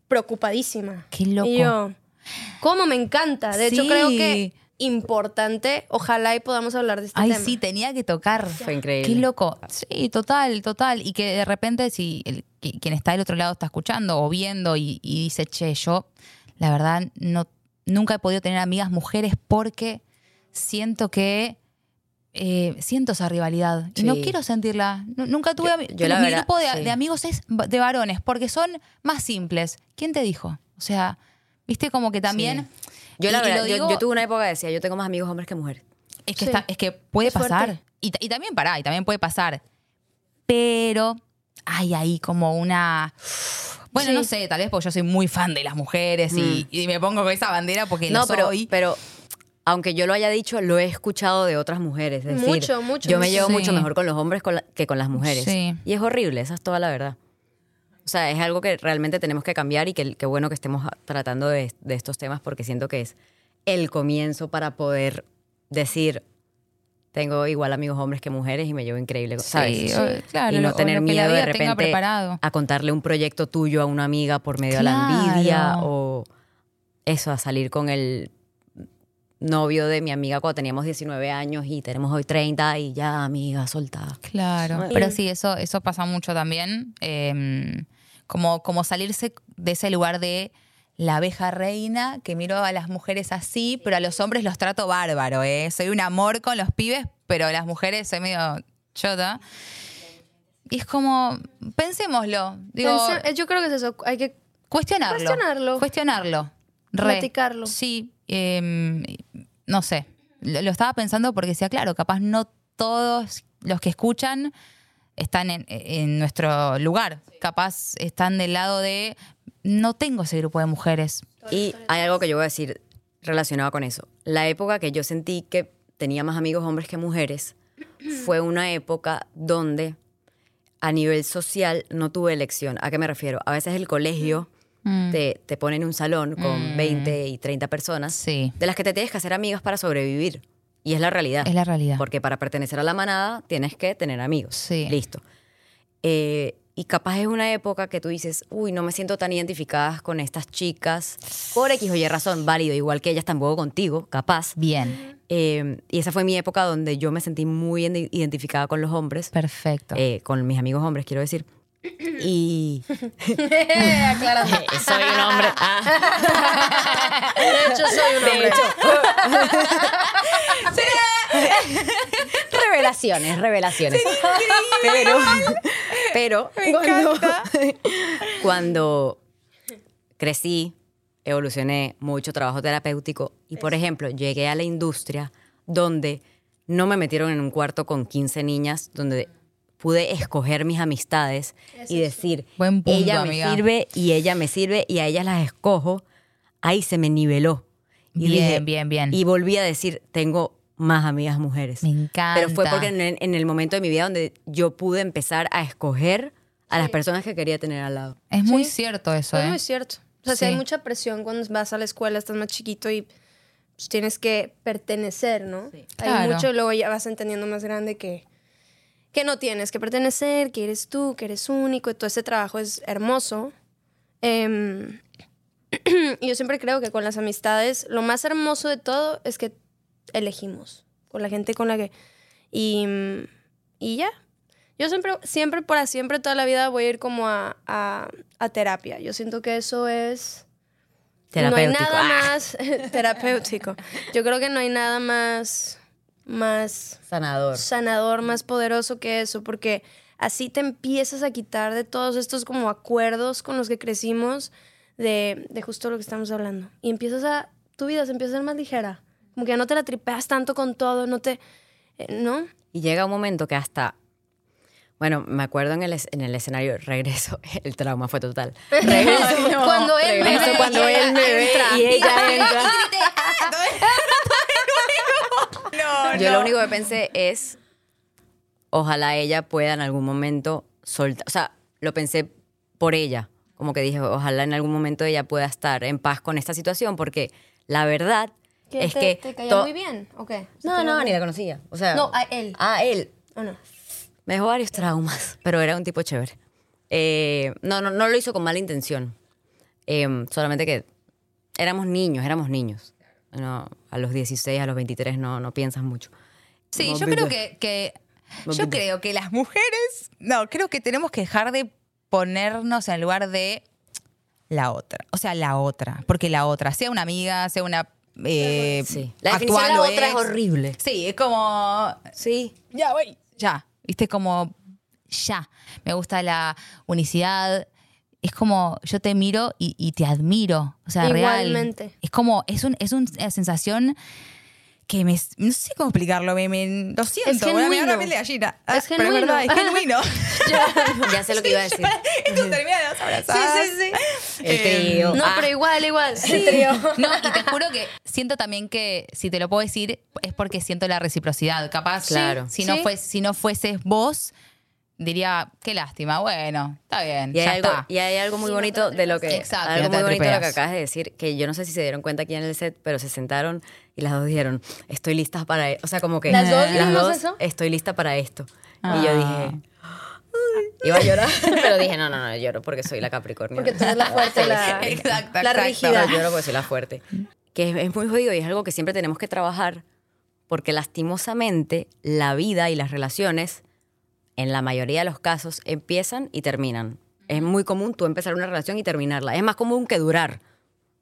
preocupadísima. Qué loco. Y yo, ¿cómo me encanta? De hecho, creo que importante, ojalá y podamos hablar de este Ay, tema. sí, tenía que tocar. Fue increíble. Qué loco. Sí, total, total. Y que de repente, si quien está del otro lado está escuchando o viendo y, y dice, che, yo, la verdad, no, nunca he podido tener amigas mujeres porque siento que. eh, siento esa rivalidad y no quiero sentirla. Nu- Nunca tuve Yo- ami- yo la mi verdad, grupo de, sí. de amigos es de varones porque son más simples. ¿Quién te dijo? O sea, viste como que también. Yo, la verdad, yo- tuve una época que decía, yo tengo más amigos hombres que mujeres. es que, está, es que puede pasar. Y, y también pará, y también puede pasar. Pero hay ahí como una. Bueno, Sí. no sé, tal vez porque yo soy muy fan de las mujeres y, y me pongo con esa bandera porque Mm. No, lo pero, soy. pero aunque yo lo haya dicho, lo he escuchado de otras mujeres. Es decir, Mucho, mucho, Yo me llevo Sí. mucho mejor con los hombres con la- que con las mujeres. Sí. Y es horrible, esa es toda la verdad. O sea, es algo que realmente tenemos que cambiar y que qué bueno que estemos tratando de, de estos temas porque siento que es el comienzo para poder decir, tengo igual amigos hombres que mujeres y me llevo increíble, ¿sabes? Sí, claro, y no lo- tener lo miedo de repente a contarle un proyecto tuyo a una amiga por medio de la envidia o eso, a salir con el novio de mi amiga cuando teníamos 19 años y tenemos hoy 30 y ya, amiga, soltada. Claro. Pero sí, eso, eso pasa mucho también. eh, como, como salirse de ese lugar de la abeja reina, que miro a las mujeres así, pero a los hombres los trato bárbaro, ¿eh? Soy un amor con los pibes, pero a las mujeres soy medio chota. Y es como, pensémoslo. Digo, eh, yo creo que es eso, hay que cuestionarlo. Cuestionarlo. Cuestionarlo. Re. Platicarlo. Sí. eh, no sé. Lo, lo estaba pensando porque decía, claro, capaz no todos los que escuchan están en, en nuestro lugar. Capaz están del lado de no tengo ese grupo de mujeres. Y hay algo que yo voy a decir relacionado con eso. La época que yo sentí que tenía más amigos hombres que mujeres fue una época donde a nivel social no tuve elección. ¿A qué me refiero? A veces el colegio Mm. te, te pone en un salón con 20 y 30 personas Sí. de las que te tienes que hacer amigas para sobrevivir. Y es la realidad. Es la realidad. Porque para pertenecer a la manada tienes que tener amigos. Sí. Listo. Eh, y capaz es una época que tú dices, uy, no me siento tan identificada con estas chicas. Por X o Y razón, válido, igual que ellas tampoco contigo, capaz. Bien. Eh, y esa fue mi época donde yo me sentí muy iden- identificada con los hombres, Perfecto. eh, con mis amigos hombres, quiero decir. Y soy un hombre. Ah. De hecho, soy un hombre. revelaciones, revelaciones. Pero, pero cuando, cuando crecí, evolucioné mucho trabajo terapéutico y, por ejemplo, llegué a la industria donde no me metieron en un cuarto con 15 niñas, donde pude escoger mis amistades y decir, Buen punto, ella me amiga. sirve y ella me sirve y a ellas las escojo, ahí se me niveló. Y Bien, dije- bien, bien. Y volví a decir, tengo más amigas mujeres. Me encanta. Pero fue porque en el, en el momento de mi vida donde yo pude empezar a escoger a las personas que quería tener al lado. Es muy Sí. cierto eso, Es ¿eh? muy cierto. O sea, si hay mucha presión cuando vas a la escuela, estás más chiquito y pues, tienes que pertenecer, ¿no? Hay Claro. mucho luego ya vas entendiendo más grande que, que no tienes que pertenecer, que eres tú, que eres único y todo ese trabajo es hermoso. Em, y yo siempre creo que con las amistades, lo más hermoso de todo es que elegimos con la gente con la que... Y, y ya. Yo siempre, siempre, para siempre, toda la vida voy a ir como a, a, a terapia. Yo siento que eso es... Terapéutico. No hay nada Ah. más terapéutico. Yo creo que no hay nada más, más Sanador. sanador, más poderoso que eso, porque así te empiezas a quitar de todos estos como acuerdos con los que crecimos, de, de justo lo que estamos hablando. Y empiezas a tu vida se empieza a ser más ligera. Como que ya no te la tripeas tanto con todo, no te... eh, ¿No? Y llega un momento que hasta. Bueno, me acuerdo en el, en el escenario, regreso, el trauma fue total. Regreso, Cuando él me regreso ve cuando él me ve y ella entra. No, Yo no. lo único que pensé es, ojalá ella pueda en algún momento soltar, o sea, lo pensé por ella, como que dije, ojalá en algún momento ella pueda estar en paz con esta situación, porque la verdad ¿Qué, es te, que... ¿Te to- muy bien? ¿O qué? No, no, ni la conocía. O sea, No, a él. A él. ¿O no? Me dejó varios traumas, pero era un tipo chévere. Eh, no, no, no lo hizo con mala intención. Eh, solamente que éramos niños, éramos niños. No, a los 16, a los 23 no, no piensas mucho. Sí, Como yo creo que, que- yo creo que las mujeres, no, creo que tenemos que dejar de ponernos en el lugar de la otra, o sea, la otra, porque la otra, sea una amiga, sea una eh, Sí. La definición de la otra es horrible. Sí, es como Sí. ya, güey, ya, viste como ya. Me gusta la unicidad. Es como yo te miro y, y te admiro, o sea, real. Igualmente. Es como es un es una sensación que me no sé cómo explicarlo, me, me- lo siento, Es ahora me genuino. de gallina. Ah, Es pero genuino. verdad, es genuino. Ya sé lo que iba a decir. y tú terminas abrazadas. Sí, sí, sí. El trío. No, Ah, pero igual, igual. El trío. No, y te juro que siento también que, si te lo puedo decir, es porque siento la reciprocidad. Capaz, Claro. si, no Sí. fues- si no fueses vos, diría, qué lástima, bueno, está bien, Y hay, ya algo, está. y hay algo muy bonito de lo que Exacto, algo muy bonito de lo que acabas de decir, que yo no sé si se dieron cuenta aquí en el set, pero se sentaron y las dos dijeron, estoy lista para, e-". o sea, como que ¿Las dos dijimos eso? estoy lista para esto. Y Ah. yo dije, iba a llorar, pero dije, no, no, no, lloro porque soy la Capricornio. Porque tú eres la fuerte, la, Exacto, la exacto. rígida. No, lloro porque soy la fuerte. Que es, es muy jodido y es algo que siempre tenemos que trabajar porque lastimosamente la vida y las relaciones, en la mayoría de los casos, empiezan y terminan. Es muy común tú empezar una relación y terminarla. Es más común que durar.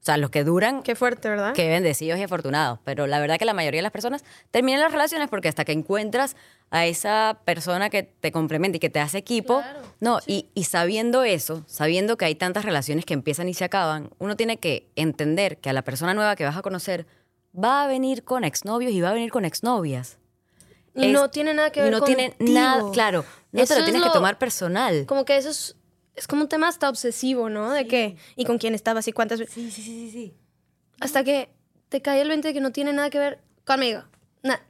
O sea, los que duran, Qué fuerte, ¿verdad? que bendecidos y afortunados. Pero la verdad que la mayoría de las personas terminan las relaciones porque hasta que encuentras a esa persona que te complementa y que te hace equipo, Claro, no, y, y sabiendo eso, sabiendo que hay tantas relaciones que empiezan y se acaban, uno tiene que entender que a la persona nueva que vas a conocer va a venir con exnovios y va a venir con exnovias. Y Es- no tiene nada que y ver no contigo. tiene nada, claro, no Eso te lo es tienes que lo- tomar personal. Como que eso es, es como un tema hasta obsesivo, ¿no? De que, y con quién estabas y cuántas veces. Sí, sí, sí, sí, sí. Hasta que te cae el 20 de que no tiene nada que ver conmigo. Na-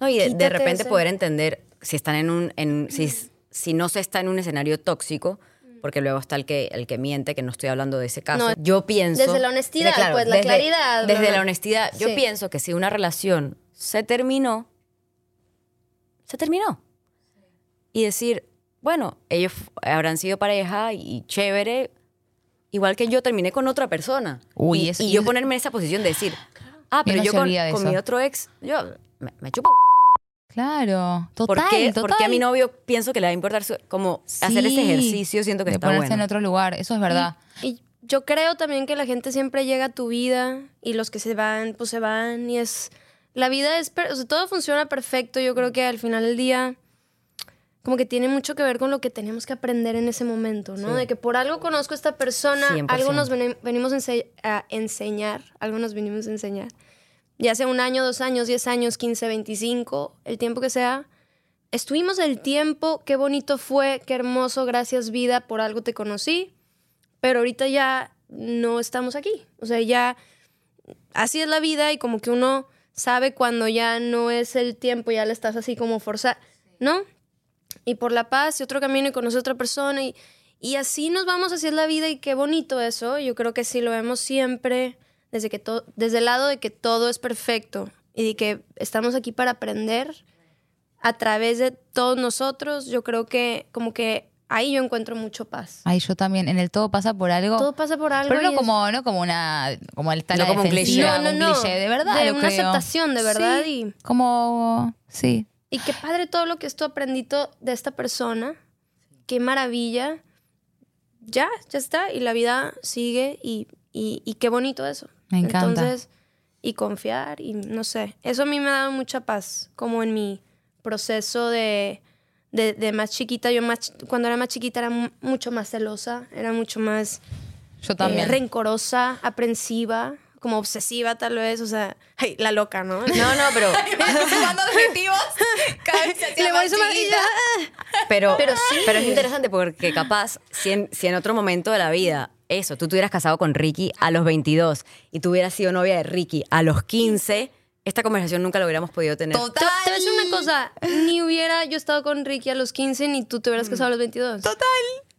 No, y de, de repente ese- poder entender si están en un, en, si, si no se está en un escenario tóxico, porque luego está el que, el que miente, que no estoy hablando de ese caso. No, yo pienso. desde la honestidad, pues, la desde- claridad, Desde la honestidad, yo Sí. pienso que si una relación se terminó, se terminó. Y decir, bueno, ellos habrán sido pareja y chévere, igual que yo terminé con otra persona. Uy, y, eso- y y yo eso- ponerme en esa posición de decir, ah, pero yo con, mi otro ex, yo me, me chupo. Claro, total, ¿Por qué, total. por qué a mi novio pienso que le va a importar su- como hacer ese ejercicio? Siento que de está ponerse bueno. en otro lugar, eso es verdad. Y yo creo también que la gente siempre llega a tu vida y los que se van, pues se van y es... La vida es... O sea, todo funciona perfecto. Yo creo que al final del día como que tiene mucho que ver con lo que tenemos que aprender en ese momento, ¿no? De que por algo conozco a esta persona, 100%. algo nos veni- venimos ense- a enseñar, algo nos venimos a enseñar. Ya sea un año, dos años, diez años, quince, veinticinco, el tiempo que sea. Estuvimos el tiempo, qué bonito fue, qué hermoso, gracias vida, por algo te conocí, pero ahorita ya no estamos aquí. O sea, ya así es la vida y como que uno sabe cuando ya no es el tiempo, ya le estás así como forzar, ¿no? Y por la paz y otro camino y conoce a otra persona y, y así nos vamos hacia la vida y qué bonito eso. Yo creo que sí lo vemos siempre desde, que desde el lado de que todo es perfecto y de que estamos aquí para aprender a través de todos nosotros. Yo creo que como que ahí yo encuentro mucho paz. Ay, yo también, en el todo pasa por algo. Todo pasa por algo. pero no es- como, no como una, como el tal No como un cliché. No, no, no. de verdad. De lo una creo. aceptación, de verdad, Sí, y- Como, sí. Y qué padre todo lo que esto aprendito de esta persona. Qué maravilla. Ya, ya está. Y la vida sigue y, y, y qué bonito eso. Me encanta. Entonces, y confiar y no sé. Eso a mí me ha dado mucha paz, como en mi proceso de, de, de más chiquita. Yo más, cuando era más chiquita era mu- mucho más celosa, era mucho más Yo eh, también. rencorosa, aprensiva. como obsesiva tal vez, o sea, ay, la loca, ¿no? No, no, pero, Sumando objetivos, cada vez se hacía Le voy sumando pero, Pero pero, sí. es interesante porque capaz, si en, si en otro momento de la vida, eso, tú te hubieras casado con Ricky a los 22 y tú hubieras sido novia de Ricky a los 15, esta conversación nunca la hubiéramos podido tener. Te, Total. te voy a decir una cosa, ni hubiera yo estado con Ricky a los 15 ni tú te hubieras casado a los 22. Total.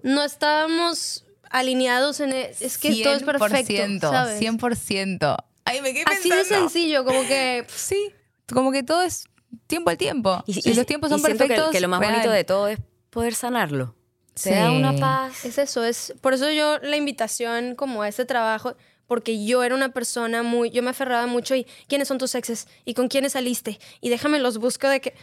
No estábamos alineados en... e- Es que todo es perfecto, 100%, ¿sabes? 100%. Ay, me quedé Así de pensando. sencillo, como que... pff, Sí, como que todo es tiempo al tiempo. Y, y- los tiempos y son que- perfectos. Que, lo más real. bonito de todo es poder sanarlo. Se Sí. da una paz. Es eso, es por eso yo la invitación como a este trabajo, porque yo era una persona muy, yo me aferraba mucho y quiénes son tus exes y con quiénes saliste y déjame los busco de que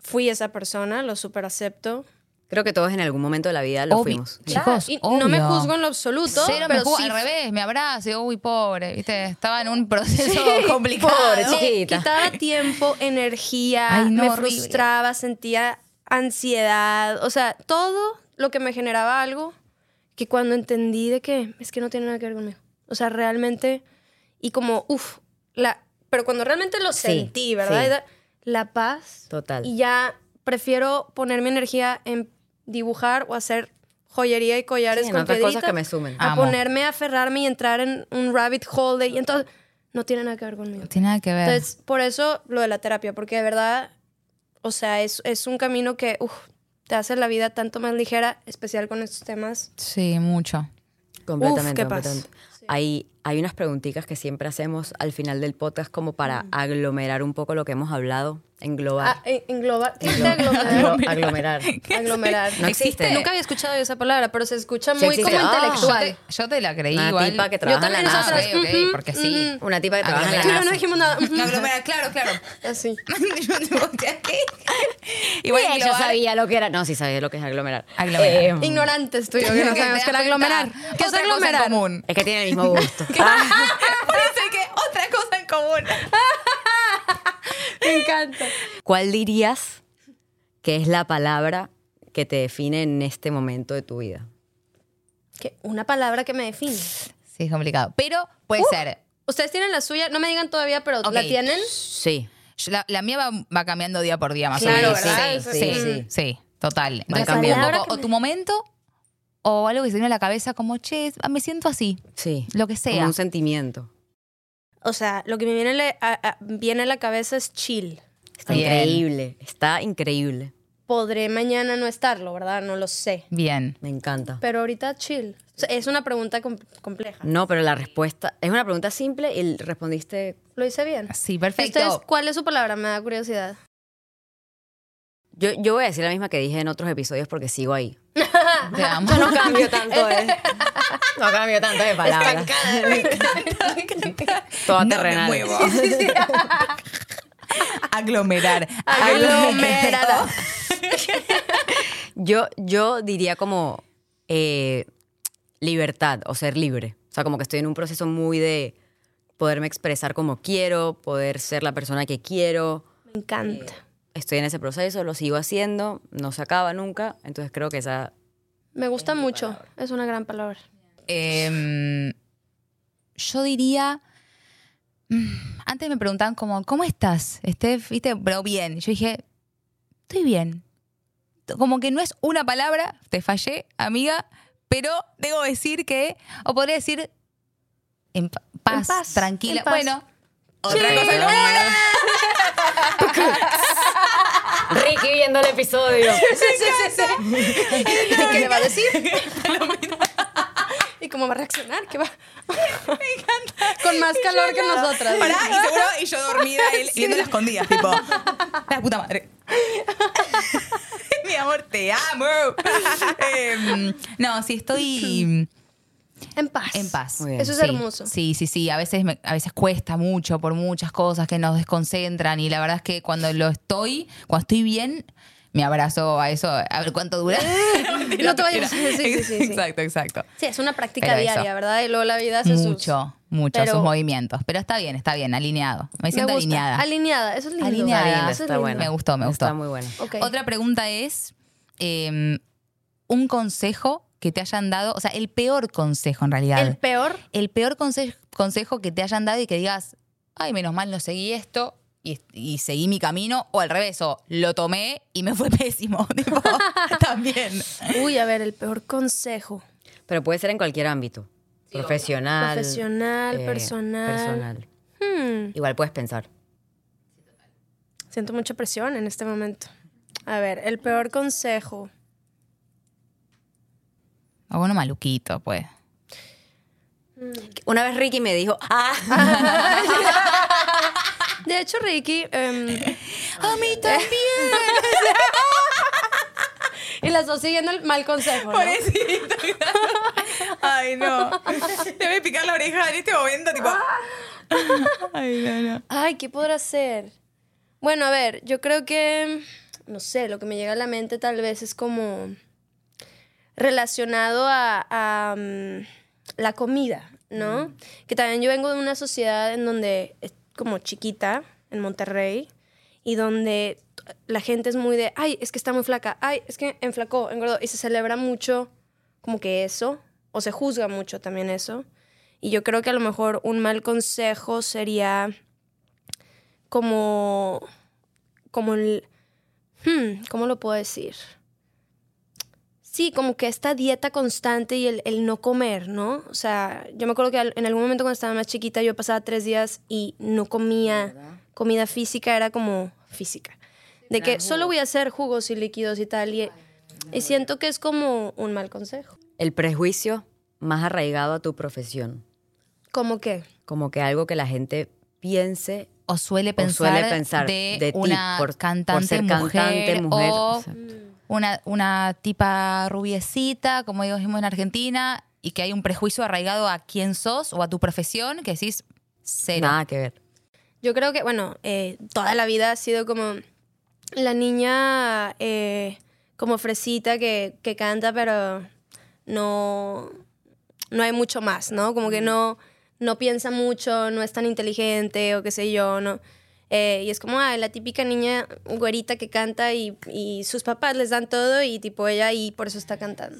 fui esa persona, lo super acepto. Creo que todos en algún momento de la vida lo Obvio. fuimos. Chicos, y no me juzgo en lo absoluto, Cero pero me juzgo, sí al revés, me abrazo, y digo, uy, pobre, ¿viste? Estaba en un proceso complicado. pobre, me chiquita. quitaba tiempo, energía, Ay, no, me horrible. frustraba, sentía ansiedad, o sea, todo lo que me generaba algo que cuando entendí de que es que no tiene nada que ver conmigo. O sea, realmente y como uff, la pero cuando realmente lo Sí, sentí, ¿verdad? sí. La paz. Total. Y ya prefiero poner mi energía en dibujar o hacer joyería y collares Sí, en con otras cosas piedritas, que me sumen. A Amo. ponerme a aferrarme y entrar en un rabbit hole de- y entonces no tiene nada que ver conmigo. No tiene nada que ver. Entonces, por eso lo de la terapia, porque de verdad, o sea, es, es un camino que uf, te hace la vida tanto más ligera, especial con estos temas. sí, mucho. Completamente, qué paz. Completamente. Hay, hay unas preguntitas que siempre hacemos al final del podcast como para aglomerar un poco lo que hemos hablado, englobar. Ah, en- englobar. ¿Qué es Englo- aglomerar? aglo- aglomerar. Aglomerar. No existe. Nunca había escuchado yo esa palabra, pero se escucha Sí muy existe. como Ah. Yo intelectual. te, yo te la creí Una igual. tipa que Yo trabaja en la NASA. nosotras. Ah, ok, ok, Ujú, porque sí. ujú. Una tipa que trabaja en la Sí. NASA. no dijimos nada. Aglomerar, claro, claro. Así. Yo tipo, ¿qué? Igual Ella englobar- sabía lo que era. No, sí sabía lo que es aglomerar. Aglomerar. Eh, Ignorantes tú y yo que no te sabemos que era aglomerar. ¿Qué es aglomerar? común. es que tiene el mismo gusto. Ah, eso es que otra cosa en común. Me encanta. ¿Cuál dirías que es la palabra que te define en este momento de tu vida? Que una palabra que me define. Sí, es complicado. Pero puede Uh. ser. Ustedes tienen la suya, no me digan todavía, pero Ok. ¿la tienen? Sí. Yo- La, la mía va, va cambiando día por día más Claro, o menos. ¿verdad? Sí, Eso sí, sí. sí, sí, total. Entonces, cambiando. un poco, Palabra o tu me- momento o algo que se viene a la cabeza como, che, ah, me siento así. Sí. Lo que sea. Como un sentimiento. O sea, lo que me viene, le- a, a- viene a la cabeza es chill. Está Bien. increíble. Está increíble. Podré mañana no estarlo, ¿verdad? No lo sé. Bien. Me encanta. Pero ahorita chill. O sea, es una pregunta com- compleja. No, pero la respuesta es una pregunta simple y respondiste. ¿Lo hice bien? Sí, ¿Y perfecto. ustedes, ¿Cuál es su palabra? Me da curiosidad. Yo, yo voy a decir la misma que dije en otros episodios porque sigo ahí. Te amo. Yo no cambio tanto de. No cambio tanto de palabras. Toda No me terrenal. muevo. Aglomerar. Aglomerada. Yo, yo diría como eh, libertad o ser libre. O sea, como que estoy en un proceso muy de poderme expresar como quiero, poder ser la persona que quiero. Me encanta. Estoy en ese proceso, lo sigo haciendo, no se acaba nunca. Entonces creo que esa. Me gusta mucho. Es una gran palabra. Em, yo diría. mm, Antes me preguntaban como, ¿cómo estás? Steph? ¿Viste? Pero bien. Yo dije, estoy bien. Como que no es una palabra, te fallé, amiga, pero debo decir que, o podría decir, en pa- paz, paz, tranquila. en paz. Bueno, otra cosa en común. Ricky viendo el episodio. ¿Y qué le va a decir? ¿Y cómo va a reaccionar? ¿Qué va? Me encanta. Con más calor que nosotras. Pará, y seguro, y yo dormida, él viendo las escondidas, tipo, la puta madre. Mi amor, te amo. Em, no, sí, estoy En paz. en paz. Muy bien. Eso es Sí, hermoso. Sí, sí, sí. A veces, me- a veces cuesta mucho por muchas cosas que nos desconcentran y la verdad es que cuando lo estoy, cuando estoy bien, me abrazo a eso. A ver cuánto dura. No te vayas. Sí, sí, sí, sí. Exacto, exacto. Sí, es una práctica Pero diaria, eso. ¿verdad? Y luego la vida hace sus... Mucho, mucho, Pero- sus movimientos. Pero está bien, está bien, alineado. Me siento alineada. Alineada, eso es lindo. Alineada. Eso es está lindo. buena. Me gustó, me gustó. Está muy buena. Ok. Otra pregunta es: eh, un consejo que te hayan dado, o sea, el peor consejo en realidad. El peor, el peor conse- consejo que te hayan dado y que digas, ay, menos mal no seguí esto y, y seguí mi camino, o al revés, o lo tomé y me fue pésimo. Tipo, también. uy, a ver, el peor consejo. Pero puede ser en cualquier ámbito. Profesional. Profesional, eh, personal. personal. Hmm, Igual puedes pensar. siento mucha presión en este momento. A ver, el peor consejo. O bueno, maluquito, pues. Una vez Ricky me dijo, ah, De hecho, Ricky. em, A mí también. y las dos siguiendo el mal consejo. ¿no? Pobrecito. Ay, no. Te voy a picar la oreja en este momento, tipo. Ay, no, no. Ay, ¿qué podrá ser? Bueno, a ver, yo creo que, no sé, lo que me llega a la mente tal vez es como relacionado a, a, mm, la comida, ¿no? Que también yo vengo de una sociedad en donde es como chiquita, en Monterrey, y donde la gente es muy de, ay, es que está muy flaca, ay, es que enflacó, engordó, y se celebra mucho como que eso, o se juzga mucho también eso. Y yo creo que a lo mejor un mal consejo sería como, como el, hmm, ¿cómo lo puedo decir? Sí, como que esta dieta constante y el, el no comer, ¿no? O sea, yo me acuerdo que en algún momento cuando estaba más chiquita yo pasaba tres días y no comía comida física, era como física. De que solo voy a hacer jugos y líquidos y tal. Y, y siento que es como un mal consejo. el prejuicio más arraigado a tu profesión. ¿Cómo que? Como que algo que la gente piense O suele o pensar, suele pensar de, de, ti una por, por cantante, ser mujer, cantante, mujer. o o una, una tipa rubiecita, como decimos en Argentina, y que hay un prejuicio arraigado a quién sos o a tu profesión, que decís cero. nada que ver. Yo creo que, bueno, eh, toda la vida ha sido como la niña eh, como fresita que, que canta, pero no, no hay mucho más, ¿no? Como que no, no piensa mucho, no es tan inteligente o qué sé yo, ¿no? Eh, y es como ah, la típica niña güerita que canta y, y sus papás les dan todo y tipo ella y por eso está cantando.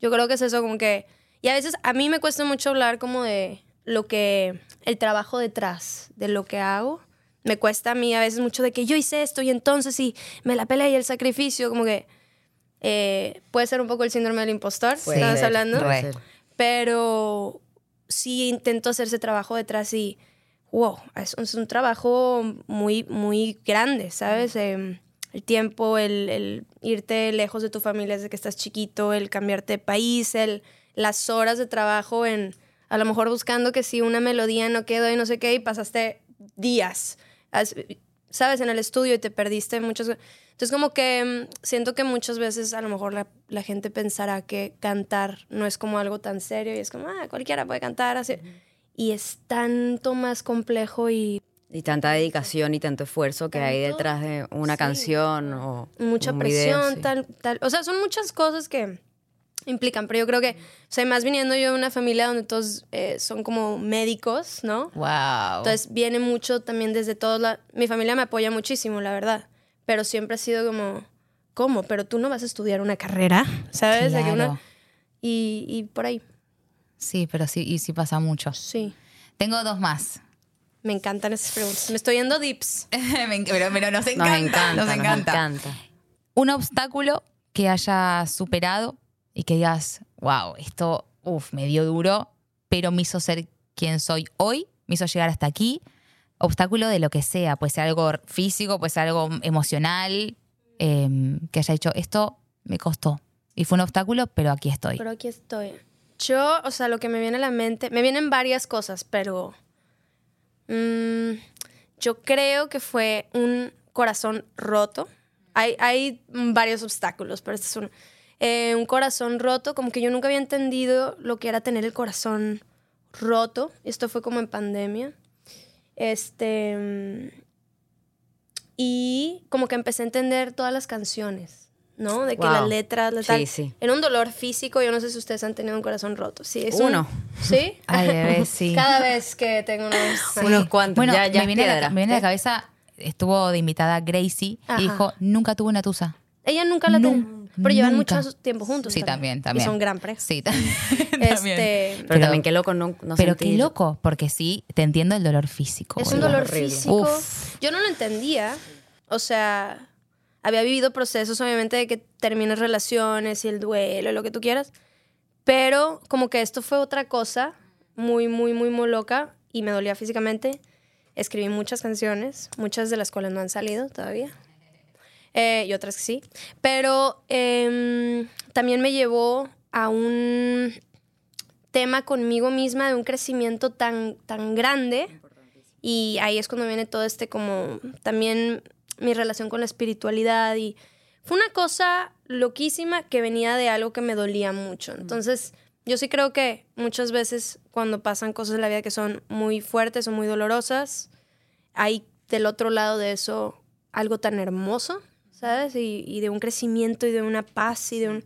Yo creo que es eso como que... Y a veces a mí me cuesta mucho hablar como de lo que... El trabajo detrás de lo que hago. Me cuesta a mí a veces mucho de que yo hice esto y entonces sí, me la peleé y el sacrificio, como que... eh, puede ser un poco el síndrome del impostor, Puede estabas hablando. Re. Pero sí intento hacer ese trabajo detrás y, wow, es, un trabajo muy, muy grande, ¿sabes? Em, el tiempo, el, el irte lejos de tu familia desde que estás chiquito, el cambiarte de país, el, las horas de trabajo en, a lo mejor buscando que si una melodía no quedó y no sé qué, y pasaste días, as- ¿sabes? En el estudio y te perdiste muchos... Entonces como que mm, siento que muchas veces a lo mejor la, la gente pensará que cantar no es como algo tan serio y es como, ah, cualquiera puede cantar así. Y es tanto más complejo y Y tanta dedicación y tanto esfuerzo que hay detrás de una sí. canción o mucha un presión, video, sí. tal, tal. O sea, son muchas cosas que implican, pero yo creo que, o sea, más viniendo yo de una familia donde todos eh, son como médicos, ¿no? Wow. Entonces viene mucho también desde todos la Mi familia me apoya muchísimo, la verdad. Pero siempre ha sido como, ¿cómo? Pero tú no vas a estudiar una carrera, ¿sabes? Que Claro. una- y, y por ahí, Sí, pero sí, y sí pasa mucho. sí. Tengo dos más. Me encantan esas preguntas. Me estoy yendo dips. Pero, pero nos encanta. Nos encanta, nos nos encanta. Un obstáculo que hayas superado y que digas, wow, esto uf, me dio duro, pero me hizo ser quien soy hoy, me hizo llegar hasta aquí. Obstáculo de lo que sea, puede ser algo físico, puede ser algo emocional, em, que haya dicho, esto me costó. Y fue un obstáculo, pero aquí estoy. Pero aquí estoy. Yo, o sea, lo que me viene a la mente, me vienen varias cosas, pero mm, yo creo que fue un corazón roto. Hay, hay varios obstáculos, pero este es uno. Eh, un corazón roto, como que yo nunca había entendido lo que era tener el corazón roto. Esto fue como en pandemia. Este. Y como que empecé a entender todas las canciones, ¿no? De que Wow. las letras, las Sí, tal. sí. Era un dolor físico. Yo no sé si ustedes han tenido un corazón roto. Sí, es un- Uno. ¿Sí? Ay, bebé, sí. Cada vez que tengo unos. Unos cuantos. Bueno, ya, ya me, viene la, piedra. me viene a la cabeza, estuvo de invitada Gracie Ajá. y dijo, nunca tuve una tusa. Ella nunca la tenía. Pero llevan Nunca. mucho tiempo juntos. Sí, también, también. Y son gran pareja. Sí, también. Este, Pero, también qué loco no, no pero qué loco, porque sí, te entiendo el dolor físico. Es un dolor horrible. físico. Uf. Yo no lo entendía. O sea, había vivido procesos, obviamente, de que terminas relaciones y el duelo y lo que tú quieras. Pero como que esto fue otra cosa muy, muy, muy, muy loca y me dolía físicamente. Escribí muchas canciones, muchas de las cuales no han salido todavía. Eh, y otras que sí. Pero em, también me llevó a un tema conmigo misma de un crecimiento tan, tan grande. Y ahí es cuando viene todo este como también mi relación con la espiritualidad y fue una cosa loquísima que venía de algo que me dolía mucho. Entonces, yo sí creo que muchas veces cuando pasan cosas en la vida que son muy fuertes o muy dolorosas, hay del otro lado de eso algo tan hermoso, ¿sabes? Y, y de un crecimiento y de una paz y de un...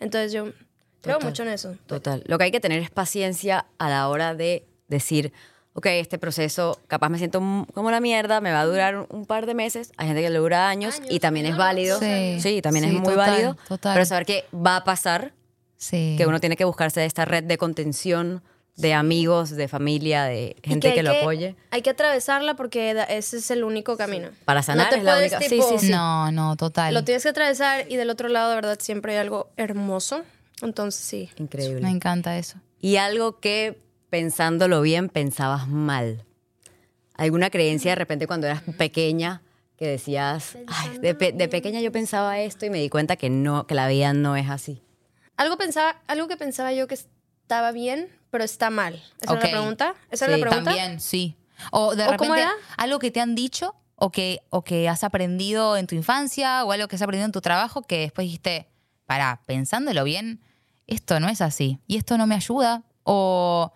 Entonces yo creo Total. mucho en eso. Total. Lo que hay que tener es paciencia a la hora de decir, ok, este proceso capaz me siento como la mierda, me va a durar un par de meses. Hay gente que le dura años, y también es válido. Sí. Sí, también Sí, es muy total, válido. total. Pero saber que va a pasar, Sí. que uno tiene que buscarse esta red de contención, de amigos, de familia, de gente que, hay lo apoye. Hay que atravesarla porque ese es el único camino. Para sanar No te es la puedes, única- sí, tipo, sí, sí. No, no, total. Lo tienes que atravesar y del otro lado, de verdad, siempre hay algo hermoso. Entonces, sí. Increíble. Me encanta eso. Y algo que pensándolo bien pensabas mal. ¿Alguna creencia de repente cuando eras pequeña que decías, "Ay, de, pe- de pequeña yo pensaba esto y me di cuenta que no, que la vida no es así? Algo, pensaba, algo que pensaba yo que estaba bien, pero está mal. ¿Esa es la pregunta? ¿Esa Sí, es la pregunta? También, sí. O de ¿O cómo repente era? algo que te han dicho o que, o que has aprendido en tu infancia o algo que has aprendido en tu trabajo que después dijiste, para, pensándolo bien, esto no es así y esto no me ayuda o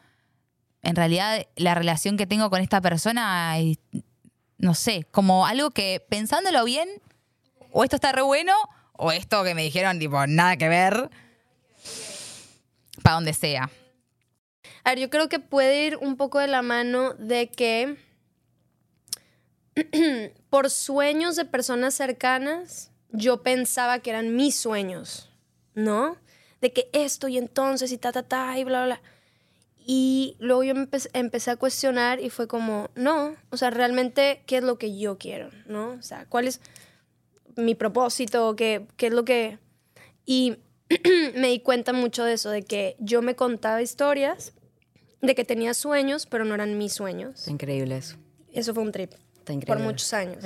en realidad la relación que tengo con esta persona, no sé, como algo que pensándolo bien, o esto está re bueno o esto que me dijeron tipo nada que ver, para donde sea. A ver, yo creo que puede ir un poco de la mano de que por sueños de personas cercanas, yo pensaba que eran mis sueños, ¿no? De que esto y entonces y ta, ta, ta, y bla, bla, bla. Y luego yo empe- empecé a cuestionar y fue como, no, o sea, realmente, ¿qué es lo que yo quiero? ¿No? O sea, ¿cuál es mi propósito? ¿Qué, qué es lo que...? Y me di cuenta mucho de eso, de que yo me contaba historias, de que tenía sueños, pero no eran mis sueños. Está increíble eso. Eso fue un trip. Está increíble. Por muchos años.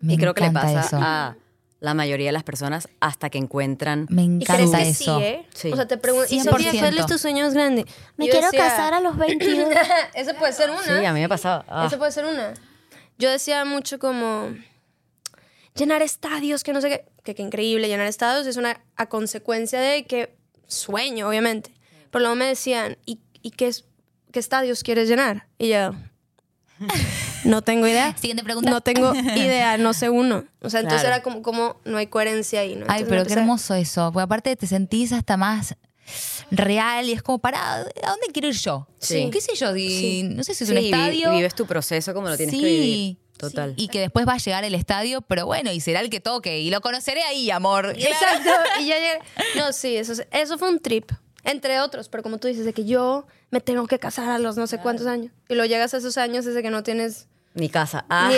Me y creo que le encanta pasa eso. a la mayoría de las personas hasta que encuentran Me ¿Y crees encanta que eso. sí, eh? Sí. O sea, te pregunto, ¿y 100%. Sofía, cuál es tu sueño más grande? Me Yo quiero decía- casar a los 22. Ese puede ser una. Sí, a mí me pasaba. Ah, Eso puede ser una. Yo decía mucho como llenar estadios, que no sé qué. Que, que increíble, llenar estadios es una a consecuencia de que sueño, obviamente. Pero luego me decían, ¿y, y qué, es- qué estadios quieres llenar? Y yo, no tengo idea. Siguiente pregunta. No tengo idea, no sé uno. O sea, entonces Claro. era como, como no hay coherencia ahí, ¿no? Ay, pero qué hermoso eso. Porque aparte te sentís hasta más real y es como, para, ¿a dónde quiero ir yo? Sí. ¿Qué sé yo? Y No sé si es sí, un vi- estadio. vives tu proceso como lo tienes sí. que vivir. Total. Y que después va a llegar el estadio, pero bueno, y será el que toque. Y lo conoceré ahí, amor. Exacto. Y ya llegué- No, sí, eso, es- eso fue un trip. Entre otros, pero como tú dices, de que yo me tengo que casar a los no sé cuántos años. Y lo llegas a esos años desde que no tienes Ni casa. Ah,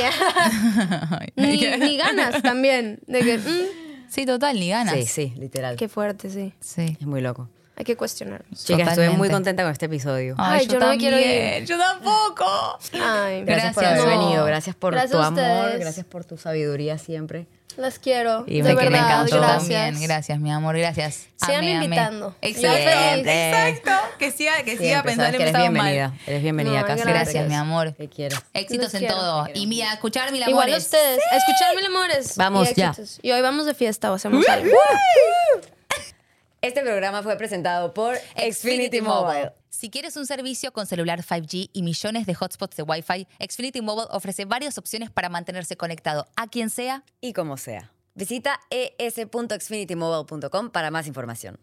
ni, ni, ni ganas también. De que, mm, Sí, total, ni ganas. sí, sí, literal. qué fuerte, sí. Sí. Es muy loco. Hay que cuestionar. Chicas, estuve muy contenta con este episodio. Ay, yo no me quiero también. Yo tampoco. Ay, Gracias, por Gracias. haber No. venido, gracias por Gracias tu amor, gracias por tu sabiduría siempre. Las quiero. Y de me- verdad, encantó. gracias. También, gracias, mi amor, gracias. Amé. invitando. Exacto. Exacto. Que siga, que siga Siempre, pensando en que eres empezamos bienvenida. mal. Eres bienvenida No, a casa. Gracias, mi amor. Te quiero. Éxitos Los en quiero. todo. Y mira, escuchar mil Igual amores. ustedes. A escuchar mil amores. Vamos, y ya. éxitos. Y hoy vamos de fiesta o hacemos algo. Este programa fue presentado por Xfinity Mobile. Si quieres un servicio con celular 5G y millones de hotspots de Wi-Fi, Xfinity Mobile ofrece varias opciones para mantenerse conectado a quien sea Y como sea. Visita es.xfinitymobile.com para más información.